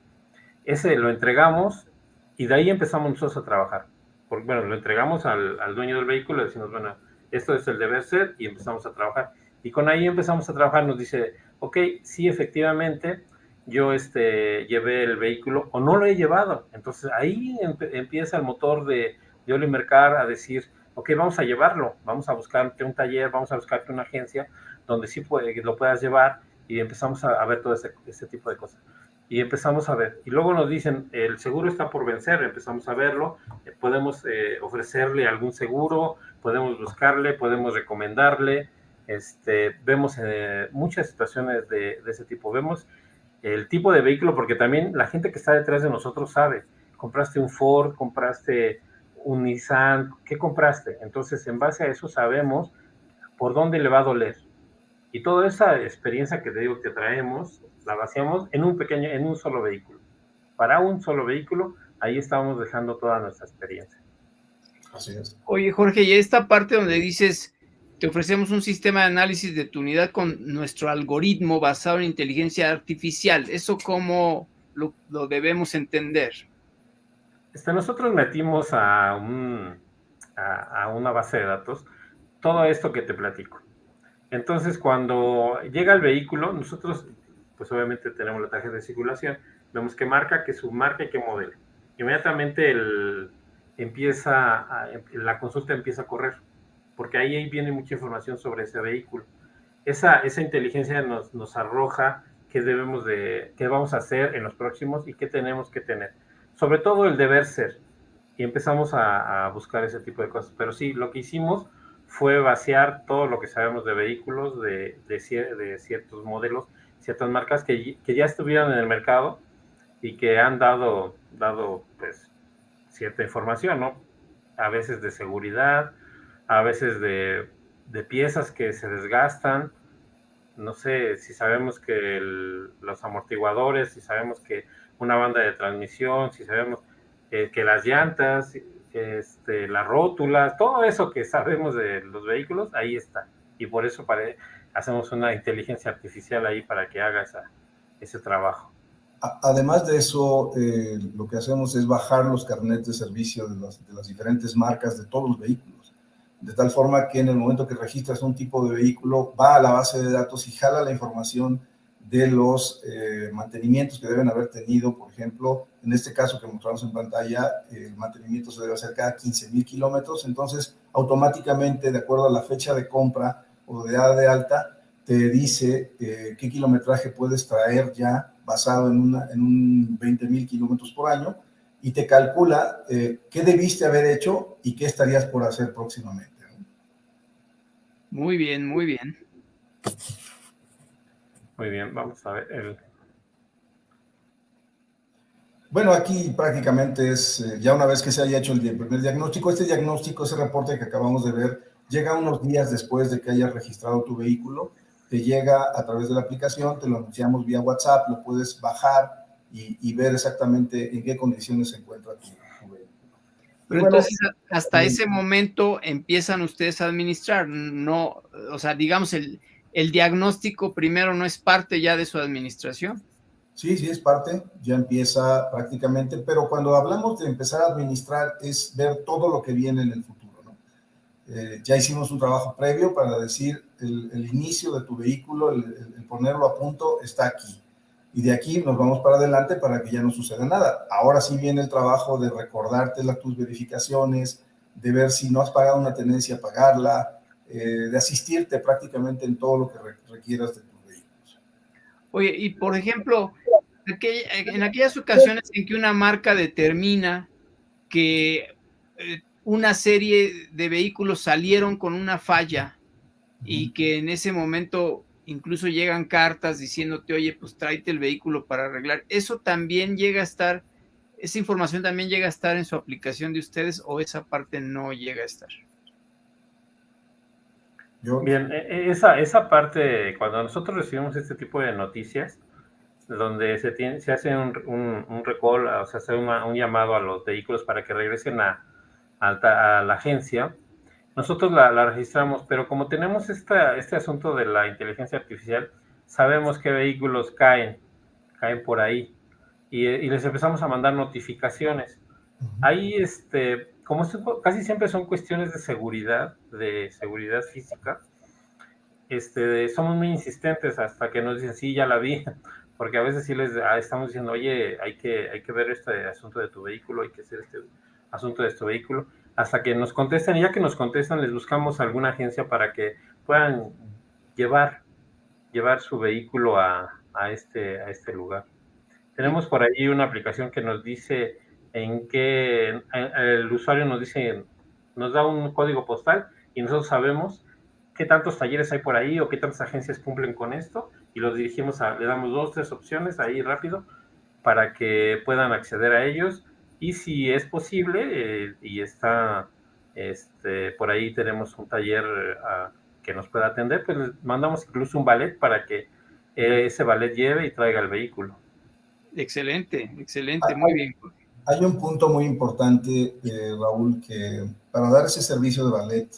Ese lo entregamos y de ahí empezamos nosotros a trabajar. Porque, bueno, lo entregamos al, al dueño del vehículo y decimos, bueno, esto es el deber ser y empezamos a trabajar. Y con ahí empezamos a trabajar, nos dice, ok, sí, efectivamente, yo este, llevé el vehículo o no lo he llevado. Entonces ahí empieza el motor de, de Mercar a decir, ok, vamos a llevarlo, vamos a buscarte un taller, vamos a buscarte una agencia donde sí puede, lo puedas llevar y empezamos a, ver todo ese, ese, tipo de cosas. Y empezamos a ver. Y luego nos dicen, el seguro está por vencer, empezamos a verlo, podemos eh, ofrecerle algún seguro, podemos buscarle, podemos recomendarle. Este, vemos eh, muchas situaciones de, ese tipo. Vemos el tipo de vehículo, porque también la gente que está detrás de nosotros sabe, compraste un Ford, compraste un Nissan, ¿qué compraste? Entonces, en base a eso sabemos por dónde le va a doler. Y toda esa experiencia que te digo que traemos, la vaciamos en un pequeño, en un solo vehículo. Para un solo vehículo, ahí estamos dejando toda nuestra experiencia. Oye, Jorge, y esta parte donde dices, te ofrecemos un sistema de análisis de tu unidad con nuestro algoritmo basado en inteligencia artificial, ¿eso cómo lo, debemos entender? Este, nosotros metimos a, un, a, una base de datos todo esto que te platico. Entonces, cuando llega el vehículo, nosotros, pues obviamente tenemos la tarjeta de circulación, vemos qué marca, qué submarca y qué modelo. Inmediatamente el, empieza, la consulta empieza a correr, porque ahí viene mucha información sobre ese vehículo. Esa, esa inteligencia nos, nos arroja qué debemos de, qué vamos a hacer en los próximos y qué tenemos que tener. Sobre todo el deber ser. Y empezamos a, buscar ese tipo de cosas. Pero sí, lo que hicimos fue vaciar todo lo que sabemos de vehículos, de, de, de ciertos modelos, ciertas marcas que, que, ya estuvieron en el mercado y que han dado, dado pues, cierta información, ¿no? A veces de seguridad, a veces de, piezas que se desgastan, no sé, si sabemos que los amortiguadores, si sabemos que una banda de transmisión, si sabemos eh, que las llantas, este, las rótulas, todo eso que sabemos de los vehículos, ahí está. Y por eso hacemos una inteligencia artificial ahí para que haga ese trabajo. Además de eso, eh, lo que hacemos es bajar los carnets de servicio de las diferentes marcas de todos los vehículos de tal forma que en el momento que registras un tipo de vehículo, va a la base de datos y jala la información de los eh, mantenimientos que deben haber tenido, por ejemplo, en este caso que mostramos en pantalla, el mantenimiento se debe hacer cada 15 mil kilómetros, entonces automáticamente, de acuerdo a la fecha de compra o de edad de alta, te dice eh, qué kilometraje puedes traer ya basado en, en un 20 mil kilómetros por año y te calcula eh, qué debiste haber hecho y qué estarías por hacer próximamente. Muy bien, muy bien. Muy bien, vamos a ver el... Bueno, aquí prácticamente es, eh, ya una vez que se haya hecho el primer diagnóstico, este diagnóstico, ese reporte que acabamos de ver, llega unos días después de que hayas registrado tu vehículo, te llega a través de la aplicación, te lo anunciamos vía WhatsApp, lo puedes bajar y, ver exactamente en qué condiciones se encuentra tu, pero entonces hasta ese momento empiezan ustedes a administrar, no, o sea, digamos, el, el diagnóstico primero no es parte ya de su administración. Sí, sí, es parte, ya empieza prácticamente, pero cuando hablamos de empezar a administrar es ver todo lo que viene en el futuro. Eh, ya hicimos un trabajo previo para decir el, el inicio de tu vehículo, el, el, ponerlo a punto está aquí y de aquí nos vamos para adelante para que ya no suceda nada. Ahora sí viene el trabajo de recordarte las, tus verificaciones, de ver si no has pagado una tenencia, pagarla, eh, de asistirte prácticamente en todo lo que requieras de tus vehículos. Oye, y por ejemplo, en aquellas ocasiones en que una marca determina que eh, una serie de vehículos salieron con una falla y que en ese momento incluso llegan cartas diciéndote, oye, pues tráete el vehículo para arreglar. Eso también llega a estar, esa información también llega a estar en su aplicación de ustedes o esa parte no llega a estar. Bien, e, e, esa, esa parte, cuando nosotros recibimos este tipo de noticias, donde se, tiene, se hace un, un, recall, o sea, se hace un llamado a los vehículos para que regresen a, a la agencia, nosotros la, registramos, pero como tenemos esta, este asunto de la inteligencia artificial, sabemos qué vehículos caen, caen por ahí, y, les empezamos a mandar notificaciones. Ahí, este, como casi siempre son cuestiones de seguridad, de seguridad física, este, somos muy insistentes hasta que nos dicen, sí, ya la vi, porque a veces sí les ah, estamos diciendo, oye, hay que, hay que ver este asunto de tu vehículo, hay que hacer este asunto de este vehículo hasta que nos contesten, y ya que nos contestan, les buscamos alguna agencia para que puedan llevar, llevar su vehículo a, a, este, a este lugar. Tenemos por ahí una aplicación que nos dice en qué el usuario nos dice, nos da un código postal y nosotros sabemos qué tantos talleres hay por ahí o qué tantas agencias cumplen con esto y los dirigimos a, le damos dos, tres opciones ahí rápido para que puedan acceder a ellos y si es posible eh, y está este, por ahí tenemos un taller eh, que nos pueda atender, pues mandamos incluso un ballet para que eh, ese ballet lleve y traiga el vehículo. Excelente, excelente, muy bien. Hay un punto muy importante, Raúl, que para dar ese servicio de ballet,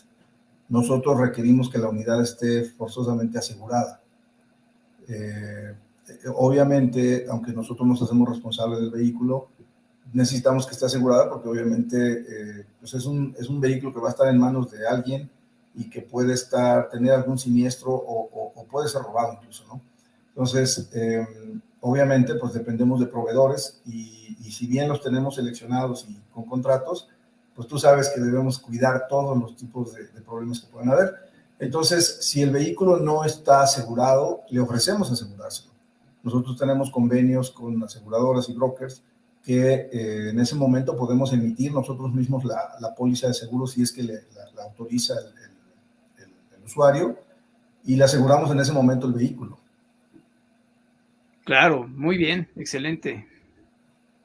nosotros requerimos que la unidad esté forzosamente asegurada. obviamente, aunque nosotros nos hacemos responsables del vehículo, necesitamos que esté asegurada porque obviamente eh, pues es, un, es un vehículo que va a estar en manos de alguien y que puede estar, tener algún siniestro o, o, puede ser robado incluso, ¿no? Entonces, em, obviamente, pues dependemos de proveedores y, si bien los tenemos seleccionados y con contratos, pues tú sabes que debemos cuidar todos los tipos de, problemas que puedan haber. Entonces, si el vehículo no está asegurado, le ofrecemos asegurárselo. Nosotros tenemos convenios con aseguradoras y brokers que eh, en ese momento podemos emitir nosotros mismos la, la póliza de seguro si es que le, la, autoriza el, el, usuario y le aseguramos en ese momento el vehículo. Claro, muy bien, excelente.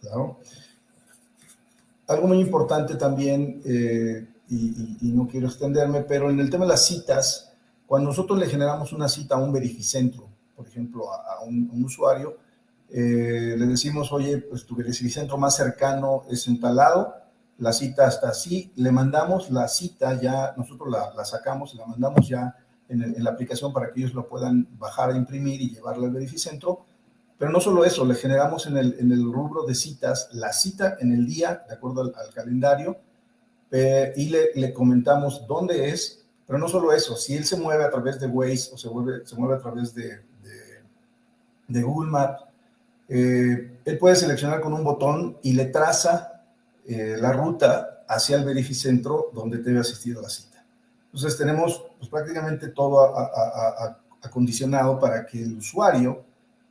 Claro. Algo muy importante también, eh, y, no quiero extenderme, pero en el tema de las citas, Cuando nosotros le generamos una cita a un verificentro, por ejemplo, a, un, usuario, eh, le decimos, oye, pues tu verificentro más cercano es en tal lado, la cita está así, le mandamos la cita ya, nosotros la, sacamos la mandamos ya en, la aplicación para que ellos lo puedan bajar imprimir y llevarla al verificentro. Pero no solo eso, le generamos en el, en el rubro de citas la cita en el día, de acuerdo al, calendario, eh, y le, le, comentamos dónde es, pero no solo eso, si él se mueve a través de Waze o se mueve, se mueve a través de, de, de Google Maps, eh, él puede seleccionar con un botón y le traza eh, la ruta hacia el verificentro donde debe asistir a la cita. Entonces tenemos pues, prácticamente todo acondicionado para que el usuario,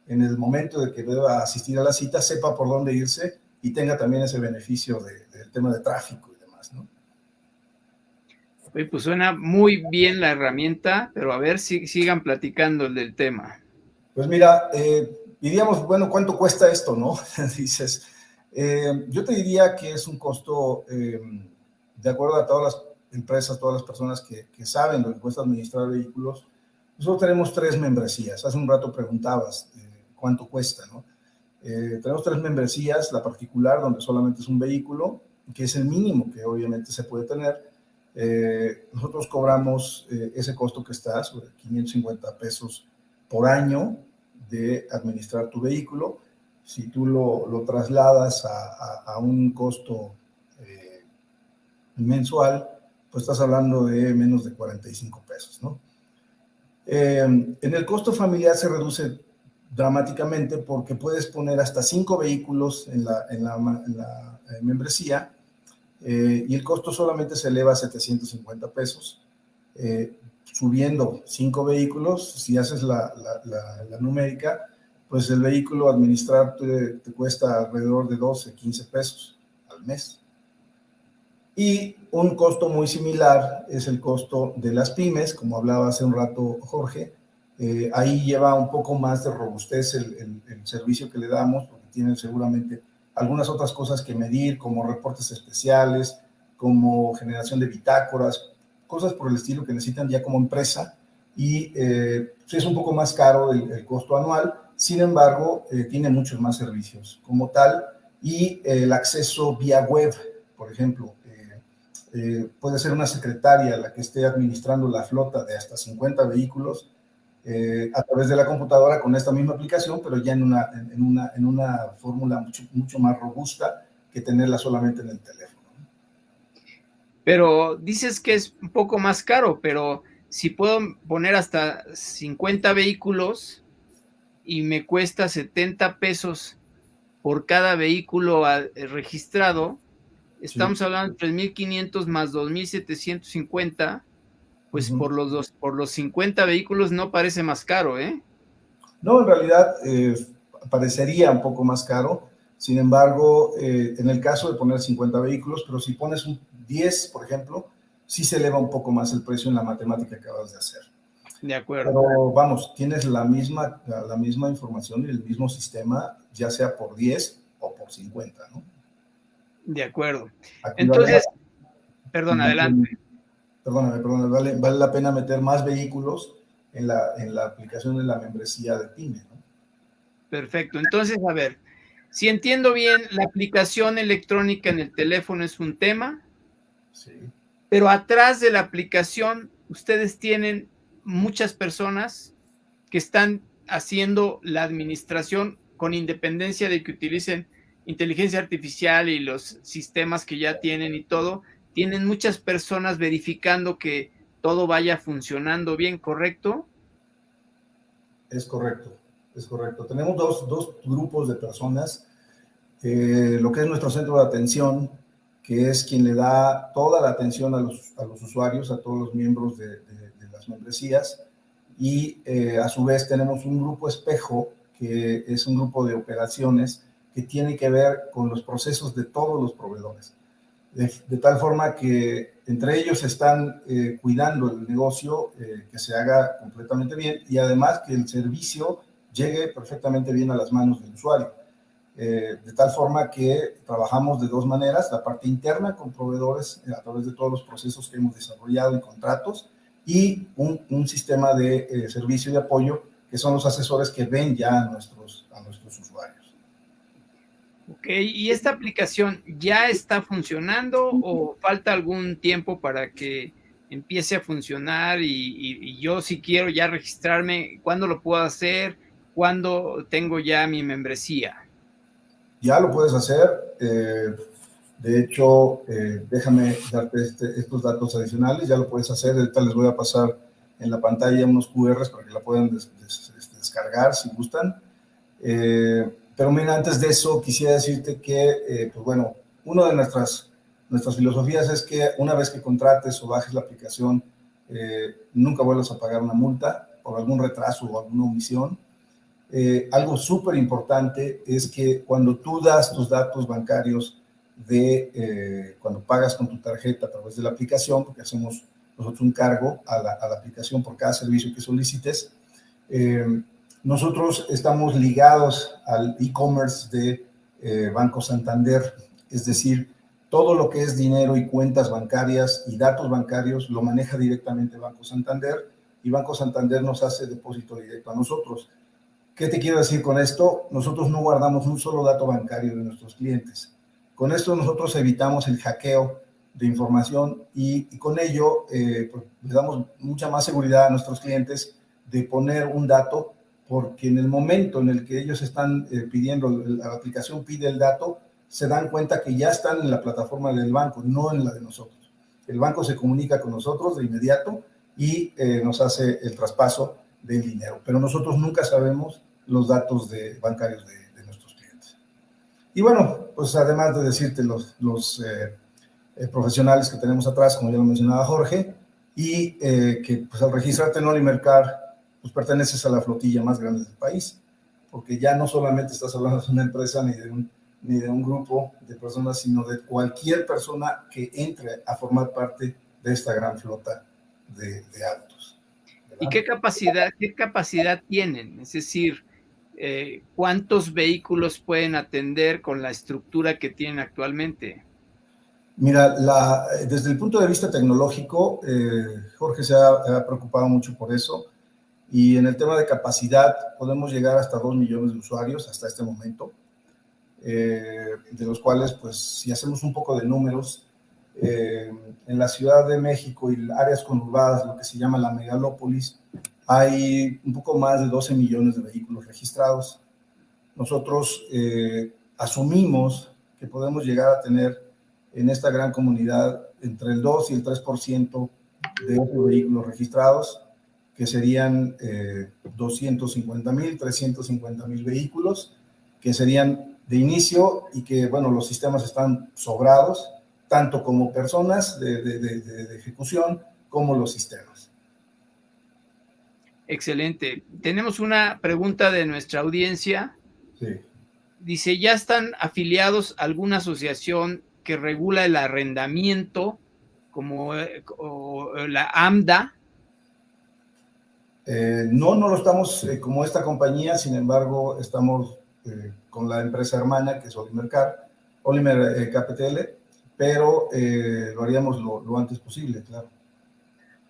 en el momento de que deba asistir a la cita, sepa por dónde irse y tenga también ese beneficio del tema de tráfico y demás, ¿no? pues suena muy bien la herramienta, pero a ver si sigan platicando del tema. Pues mira, eh, diríamos, bueno, ¿cuánto cuesta esto, no? Dices, eh, yo te diría que es un costo, eh, de acuerdo a todas las empresas, todas las personas que, que, saben lo que cuesta administrar vehículos, nosotros tenemos tres membresías. Hace un rato preguntabas eh, cuánto cuesta, ¿no? Eh, tenemos tres membresías, la particular, donde solamente es un vehículo, que es el mínimo que obviamente se puede tener. Eh, nosotros cobramos ese costo que está sobre 550 pesos por año de administrar tu vehículo. Si tú lo, lo trasladas a, a, a, un costo mensual, pues estás hablando de menos de 45 pesos, ¿no? Eh, en el costo familiar se reduce dramáticamente porque puedes poner hasta cinco vehículos en la, en la, eh, membresía eh, y el costo solamente se eleva a 750 pesos. subiendo cinco vehículos, si haces la, numérica, pues el vehículo administrar te, te cuesta alrededor de 12, 15 pesos al mes. Y un costo muy similar es el costo de las pymes, como hablaba hace un rato Jorge. Eh, ahí lleva un poco más de robustez el, servicio que le damos, porque tienen seguramente algunas otras cosas que medir, como reportes especiales, como generación de bitácoras, cosas por el estilo que necesitan ya como empresa. Y eh, es un poco más caro el, costo anual, sin embargo, eh, tiene muchos más servicios como tal. Y el acceso vía web, por ejemplo, eh, puede ser una secretaria la que esté administrando la flota de hasta 50 vehículos eh, a través de la computadora con esta misma aplicación, pero ya en una, en una, en una fórmula mucho, mucho más robusta que tenerla solamente en el teléfono. Pero dices que es un poco más caro, pero si puedo poner hasta 50 vehículos y me cuesta 70 pesos por cada vehículo registrado, Estamos hablando de 3.500 más 2.750, pues por, los dos, por los 50 vehículos no parece más caro, ¿eh? No, en realidad eh, parecería un poco más caro. Sin embargo, eh, en el caso de poner 50 vehículos, pero si pones un 10, por ejemplo, sí se eleva un poco más el precio en la matemática que acabas de hacer. De acuerdo. Pero vamos, tienes la misma, la misma información y el mismo sistema, ya sea por 10 o por 50, ¿no? De acuerdo. Entonces, perdón, adelante. Perdóname, perdóname, vale, vale la pena meter más vehículos en la, en la aplicación de la membresía de PYME, ¿no? Perfecto. Entonces, a ver, si entiendo bien, la aplicación electrónica en el teléfono es un tema. Sí. Pero atrás de la aplicación, ustedes tienen muchas personas que están haciendo la administración con independencia de que utilicen inteligencia artificial y los sistemas que ya tienen y todo, tienen muchas personas verificando que todo vaya funcionando bien, ¿correcto? Es correcto, es correcto. Tenemos dos, dos grupos de personas. Eh, lo que es nuestro centro de atención, que es quien le da toda la atención a los, a los usuarios, a todos los miembros de, las membresías. Y eh, a su vez tenemos un grupo espejo, que es un grupo de operaciones que tiene que ver con los procesos de todos los proveedores. De, tal forma que entre ellos están eh, cuidando el negocio, eh, que se haga completamente bien y además que el servicio llegue perfectamente bien a las manos del usuario. Eh, de tal forma que trabajamos de dos maneras, la parte interna con proveedores a través de todos los procesos que hemos desarrollado y contratos, y un, sistema de servicio y de apoyo que son los asesores que ven ya a nuestros. Ok, ¿y esta aplicación ya está funcionando o falta algún tiempo para que empiece a funcionar y, yo si quiero ya registrarme, ¿cuándo lo puedo hacer? ¿Cuándo tengo ya mi membresía? Ya lo puedes hacer. Eh, de hecho, eh, déjame darte este, estos datos adicionales, ya lo puedes hacer, ahorita les voy a pasar en la pantalla unos QRs para que la puedan este, descargar si gustan. Eh, pero mira, antes de eso quisiera decirte que, eh, pues bueno, una de nuestras, nuestras filosofías es que una vez que contrates o bajes la aplicación, nunca vuelvas a pagar una multa por algún retraso o alguna omisión. algo súper importante es que cuando tú das tus datos bancarios de eh, cuando pagas con tu tarjeta a través de la aplicación, porque hacemos nosotros un cargo a la, aplicación por cada servicio que solicites. Eh, nosotros estamos ligados al e-commerce de eh, Banco Santander, es decir, todo lo que es dinero y cuentas bancarias y datos bancarios lo maneja directamente Banco Santander y Banco Santander nos hace depósito directo a nosotros. ¿Qué te quiero decir con esto? Nosotros no guardamos un solo dato bancario de nuestros clientes. Con esto nosotros evitamos el hackeo de información y, con ello eh, pues, le damos mucha más seguridad a nuestros clientes de poner un dato, porque en el momento en el que ellos están eh, pidiendo, la aplicación pide el dato, se dan cuenta que ya están en la plataforma del banco, no en la de nosotros. El banco se comunica con nosotros de inmediato y eh, nos hace el traspaso del dinero, pero nosotros nunca sabemos los datos de, bancarios de, y bueno, pues además de decirte los, los eh, eh, profesionales que tenemos atrás, como ya lo mencionaba Jorge, y eh, que pues al registrarte en Olimercar, pues perteneces a la flotilla más grande del país, porque ya no solamente estás hablando de una empresa ni de un, ni de un grupo de personas, sino de cualquier persona que entre a formar parte de esta gran flota de, de autos. ¿Y qué capacidad, qué capacidad tienen? Es decir, eh, ¿cuántos vehículos pueden atender con la estructura que tienen actualmente? Mira, desde el punto de vista tecnológico, eh, Jorge se ha, preocupado mucho por eso. Y en el tema de capacidad, podemos llegar hasta 2 millones de usuarios hasta este momento, eh, de los cuales, pues, si hacemos un poco de números, en la Ciudad de México y áreas conurbadas, lo que se llama la megalópolis, hay un poco más de 12 millones de vehículos registrados. Nosotros eh, asumimos que podemos llegar a tener en esta gran comunidad entre el 2 y el 3% de vehículos registrados, que serían 250 mil, 350 mil vehículos, que serían de inicio y que, bueno, los sistemas están sobrados, tanto como personas de, de ejecución como los sistemas. Excelente. Tenemos una pregunta de nuestra audiencia. Sí. Dice, ¿ya están afiliados a alguna asociación que regula el arrendamiento, como eh, la AMDA? Eh, no, no lo estamos eh, como esta compañía, sin embargo, estamos con la empresa hermana que es Olimercar, Olimer KPTL, pero lo haríamos lo antes posible, claro.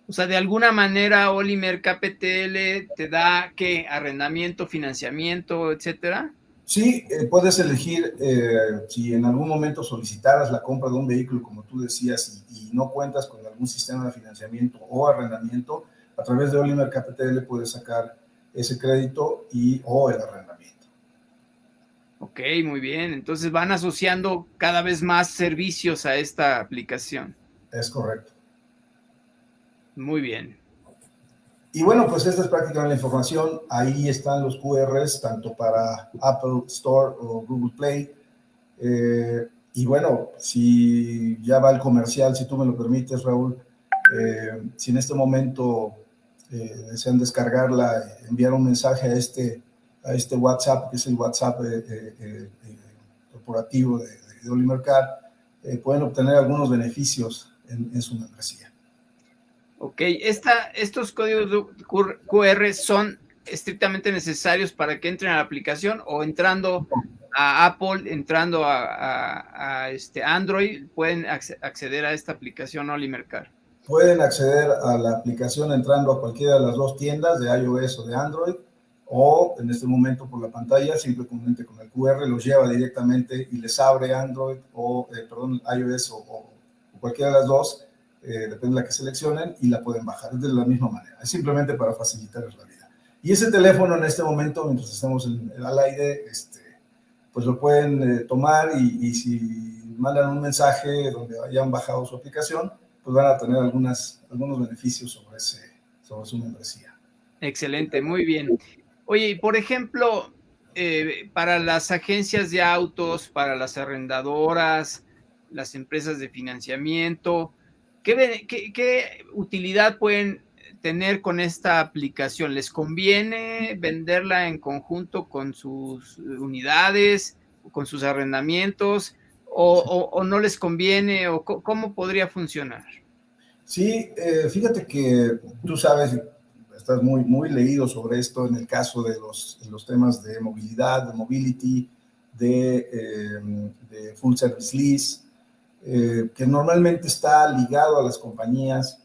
O sea, de alguna manera Olimer KPTL te da qué arrendamiento, financiamiento, etcétera. Sí, eh, puedes elegir eh, si en algún momento solicitaras la compra de un vehículo, como tú decías, y, no cuentas con algún sistema de financiamiento o arrendamiento, a través de Olimer KPTL puedes sacar ese crédito y o el arrendamiento. Ok, muy bien. Entonces van asociando cada vez más servicios a esta aplicación. Es correcto. Muy bien. Y bueno, pues esta es prácticamente la información. Ahí están los QRs, tanto para Apple Store o Google Play. Eh, y bueno, si ya va el comercial, si tú me lo permites, Raúl, eh, si en este momento eh, desean descargarla, enviar un mensaje a este, a este WhatsApp, que es el WhatsApp corporativo de, de Oliver pueden obtener algunos beneficios en, en su membresía. Ok, esta, estos códigos QR son estrictamente necesarios para que entren a la aplicación o entrando a Apple, entrando a, este Android, pueden acceder a esta aplicación Olimercar. Pueden acceder a la aplicación entrando a cualquiera de las dos tiendas de iOS o de Android, o en este momento por la pantalla, simplemente con el QR los lleva directamente y les abre Android o, eh, perdón, iOS o, cualquiera de las dos, eh, depende de la que seleccionen, y la pueden bajar de la misma manera. Es simplemente para facilitarles la vida. Y ese teléfono en este momento, mientras estamos en, al aire, este, pues lo pueden eh, tomar y, y si mandan un mensaje donde hayan bajado su aplicación, pues van a tener algunas, algunos beneficios sobre, ese, sobre su membresía. Excelente, muy bien. Oye, por ejemplo, eh, para las agencias de autos, para las arrendadoras, las empresas de financiamiento, ¿qué, qué utilidad pueden tener con esta aplicación? ¿Les conviene venderla en conjunto con sus unidades, con sus arrendamientos? O, no les conviene o cómo podría funcionar? Sí, eh, fíjate que tú sabes, estás muy, muy leído sobre esto en el caso de los, los temas de movilidad, de mobility, de, eh, full service lease, eh, que normalmente está ligado a las compañías.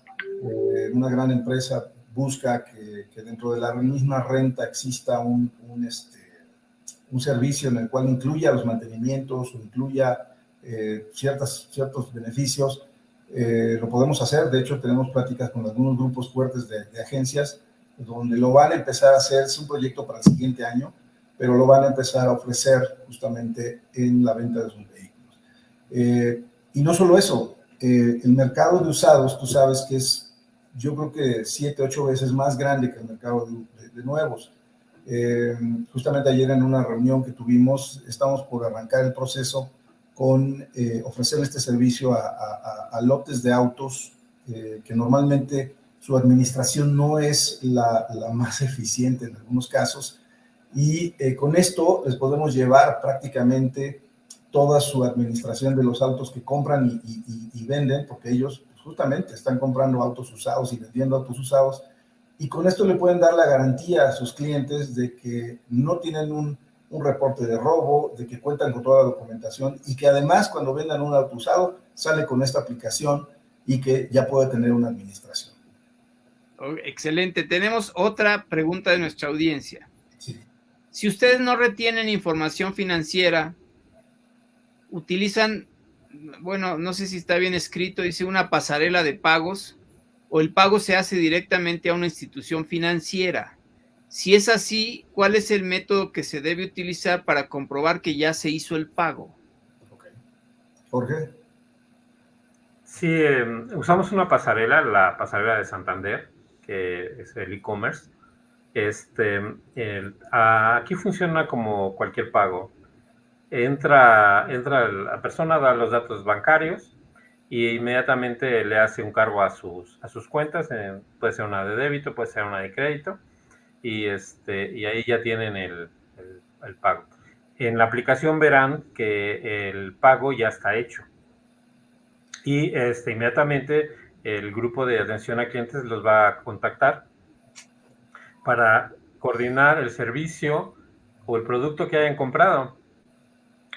una gran empresa busca que, dentro de la misma renta exista un, un, este, un servicio en el cual incluya los mantenimientos o incluya eh, ciertas, ciertos beneficios, eh, lo podemos hacer. De hecho, tenemos pláticas con algunos grupos fuertes de, agencias donde lo van a empezar a hacer. Es un proyecto para el siguiente año, pero lo van a empezar a ofrecer justamente en la venta de sus vehículos. Eh, y no solo eso, el mercado de usados, tú sabes que es, yo creo que siete, ocho veces más grande que el mercado de, de nuevos. justamente ayer en una reunión que tuvimos, estamos por arrancar el proceso con eh, ofrecer este servicio a, lotes de autos eh, que normalmente su administración no es la, más eficiente en algunos casos. Y eh, con esto les podemos llevar prácticamente toda su administración de los autos que compran y, venden, porque ellos justamente están comprando autos usados y vendiendo autos usados. Y con esto le pueden dar la garantía a sus clientes de que no tienen un un reporte de robo, de que cuentan con toda la documentación y que además cuando vendan un auto usado sale con esta aplicación y que ya puede tener una administración. excelente. Tenemos otra pregunta de nuestra audiencia. Si ustedes no retienen información financiera, utilizan, bueno, no sé si está bien escrito, dice una pasarela de pagos o el pago se hace directamente a una institución financiera. Si es así, ¿cuál es el método que se debe utilizar para comprobar que ya se hizo el pago? ¿Por qué? Sí, em, usamos una pasarela, la pasarela de Santander, que es el e-commerce. Este, aquí funciona como cualquier pago. Entra, entra la persona, da los datos bancarios y inmediatamente le hace un cargo a sus, a sus cuentas. puede ser una de débito, puede ser una de crédito y, este, y ahí ya tienen el, el, pago. En la aplicación verán que el pago ya está hecho. Y este, inmediatamente el grupo de atención a clientes los va a contactar para coordinar el servicio o el producto que hayan comprado.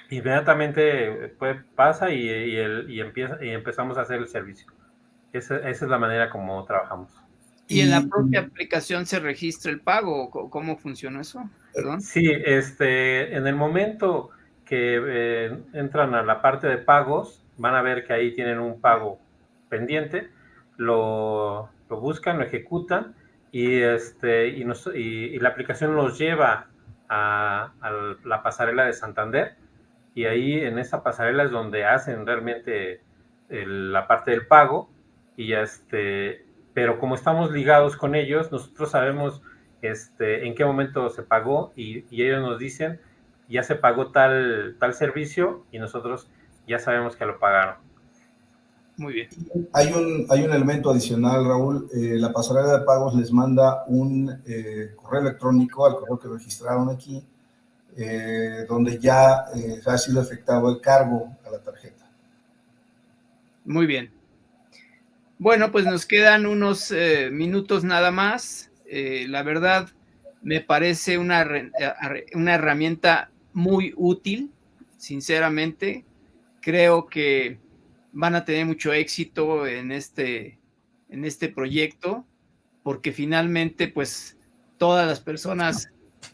Inmediatamente pues, pasa y, y, el, y, empieza, y empezamos a hacer el servicio. Esa, esa es la manera como trabajamos. ¿Y, en la propia aplicación se registra el pago? ¿Cómo funciona eso? Sí, este, en el momento que eh, entran a la parte de pagos, van a ver que ahí tienen un pago pendiente, lo, buscan, lo ejecutan y, este, y, y, la aplicación los lleva a, la pasarela de Santander y ahí en esa pasarela es donde hacen realmente la parte del pago y este pero como estamos ligados con ellos, nosotros sabemos este, en qué momento se pagó y, ellos nos dicen, ya se pagó tal, tal servicio y nosotros ya sabemos que lo pagaron. Muy bien. Hay un, hay un elemento adicional, Raúl. Eh, la pasarela de pagos les manda un eh, correo electrónico al correo que registraron aquí, eh, donde ya ha sido efectuado el cargo a la tarjeta. Muy bien. Bueno, pues nos quedan unos eh, minutos nada más. Eh, la verdad, me parece una, una herramienta muy útil, sinceramente. Creo que van a tener mucho éxito en este en este proyecto, porque finalmente, pues, todas las personas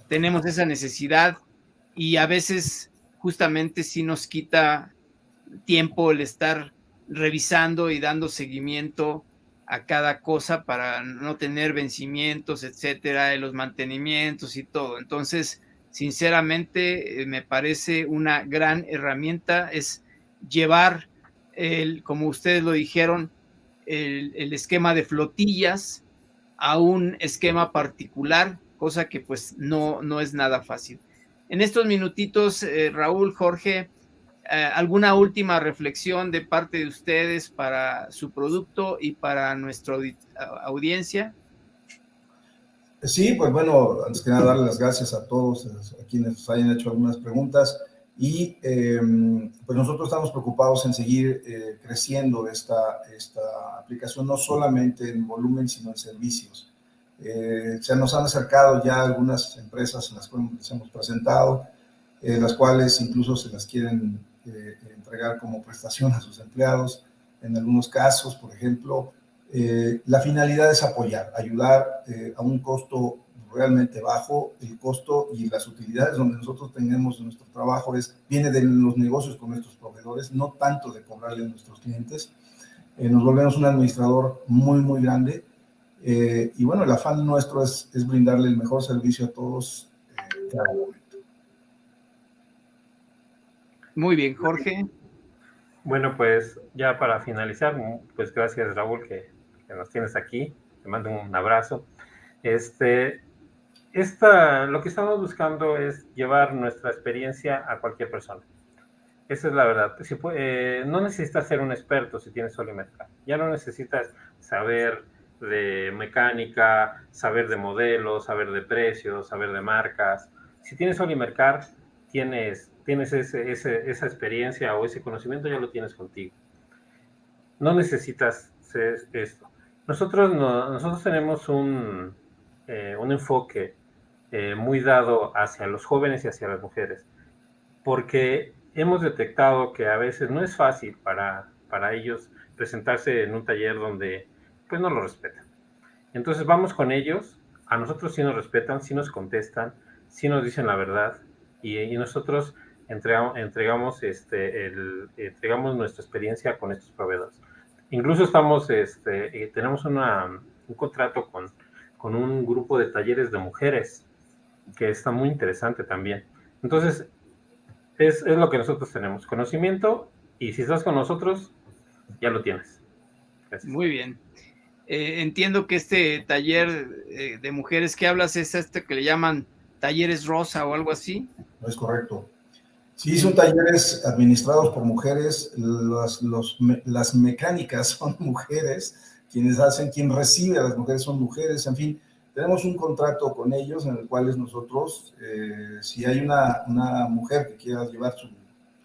tenemos esa necesidad y a veces justamente sí nos quita tiempo el estar revisando y dando seguimiento a cada cosa para no tener vencimientos, etcétera, de los mantenimientos y todo. Entonces, sinceramente, eh, me parece una gran herramienta es llevar el, como ustedes lo dijeron, el, esquema de flotillas a un esquema particular, cosa que pues no, no es nada fácil. En estos minutitos, eh, Raúl, Jorge, eh, ¿alguna última reflexión de parte de ustedes para su producto y para nuestra audiencia? Sí, pues bueno, antes que nada darle las gracias a todos, a quienes hayan hecho algunas preguntas. Y em, pues nosotros estamos preocupados en seguir eh, creciendo esta, esta aplicación, no solamente en volumen, sino en servicios. Eh, se nos han acercado ya algunas empresas en las cuales nos hemos presentado, eh, las cuales incluso se las quieren entregar como prestación a sus empleados. En algunos casos, por ejemplo, la finalidad es apoyar, ayudar a un costo realmente bajo, el costo y las utilidades donde nosotros tenemos nuestro trabajo es, viene de los negocios con nuestros proveedores, no tanto de cobrarle a nuestros clientes. Eh, nos volvemos un administrador muy, muy grande. Eh, y bueno, el afán nuestro es, es, brindarle el mejor servicio a todos eh, cada momento. Muy bien, Jorge. Bueno, pues ya para finalizar, pues gracias Raúl que, nos tienes aquí. Te mando un abrazo. Este, esta, lo que estamos buscando es llevar nuestra experiencia a cualquier persona. Esa es la verdad. Eh, no necesitas ser un experto si tienes Solimercar. Ya no necesitas saber de mecánica, saber de modelos, saber de precios, saber de marcas. Si tienes Solimercar, tienes, tienes esa experiencia o ese conocimiento, ya lo tienes contigo. No necesitas esto. Nosotros, nosotros tenemos un, eh, un enfoque eh, muy dado hacia los jóvenes y hacia las mujeres, porque hemos detectado que a veces no es fácil para, para ellos presentarse en un taller donde pues no lo respetan. Entonces vamos con ellos, a nosotros sí nos respetan, sí nos contestan, sí nos dicen la verdad y, nosotros entregamos, entregamos, este, el, entregamos nuestra experiencia con estos proveedores. Incluso estamos, este, eh, tenemos una, un contrato con, con un grupo de talleres de mujeres que está muy interesante también. Entonces, es, lo que nosotros tenemos, conocimiento, y si estás con nosotros, ya lo tienes. Muy bien. Eh, entiendo que este taller eh, de mujeres que hablas es este que le llaman talleres rosa o algo así. No es correcto. Sí, son talleres administrados por mujeres, las, las mecánicas son mujeres, quienes hacen, quien recibe a las mujeres son mujeres, en fin, tenemos un contrato con ellos en el cual nosotros, eh, si hay una, una, mujer que quiera llevar su,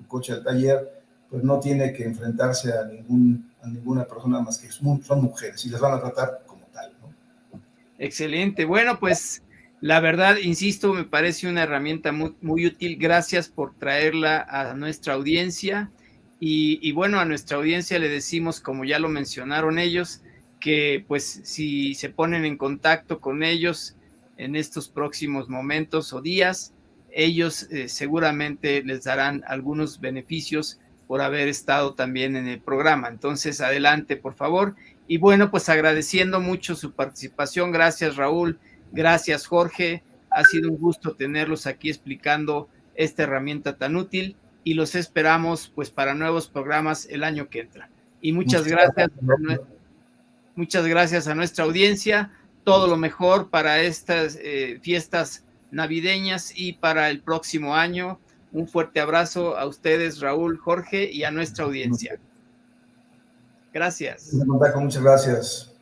coche al taller, pues no tiene que enfrentarse a, ningún, a ninguna persona más que son, mujeres y les van a tratar como tal. ¿no? Excelente. Bueno, pues la verdad, insisto, me parece una herramienta muy, muy útil. Gracias por traerla a nuestra audiencia. Y, y bueno, a nuestra audiencia le decimos, como ya lo mencionaron ellos, que pues si se ponen en contacto con ellos en estos próximos momentos o días, ellos eh, seguramente les darán algunos beneficios por haber estado también en el programa. Entonces, adelante, por favor. Y bueno, pues agradeciendo mucho su participación. Gracias, Raúl. Gracias, Jorge. Ha sido un gusto tenerlos aquí explicando esta herramienta tan útil y los esperamos pues para nuevos programas el año que entra. Y muchas, gracias. Muchas gracias a nuestra audiencia. Todo lo mejor para estas eh, fiestas navideñas y para el próximo año. Un fuerte abrazo a ustedes, Raúl, Jorge, y a nuestra audiencia. Gracias. Muchas gracias.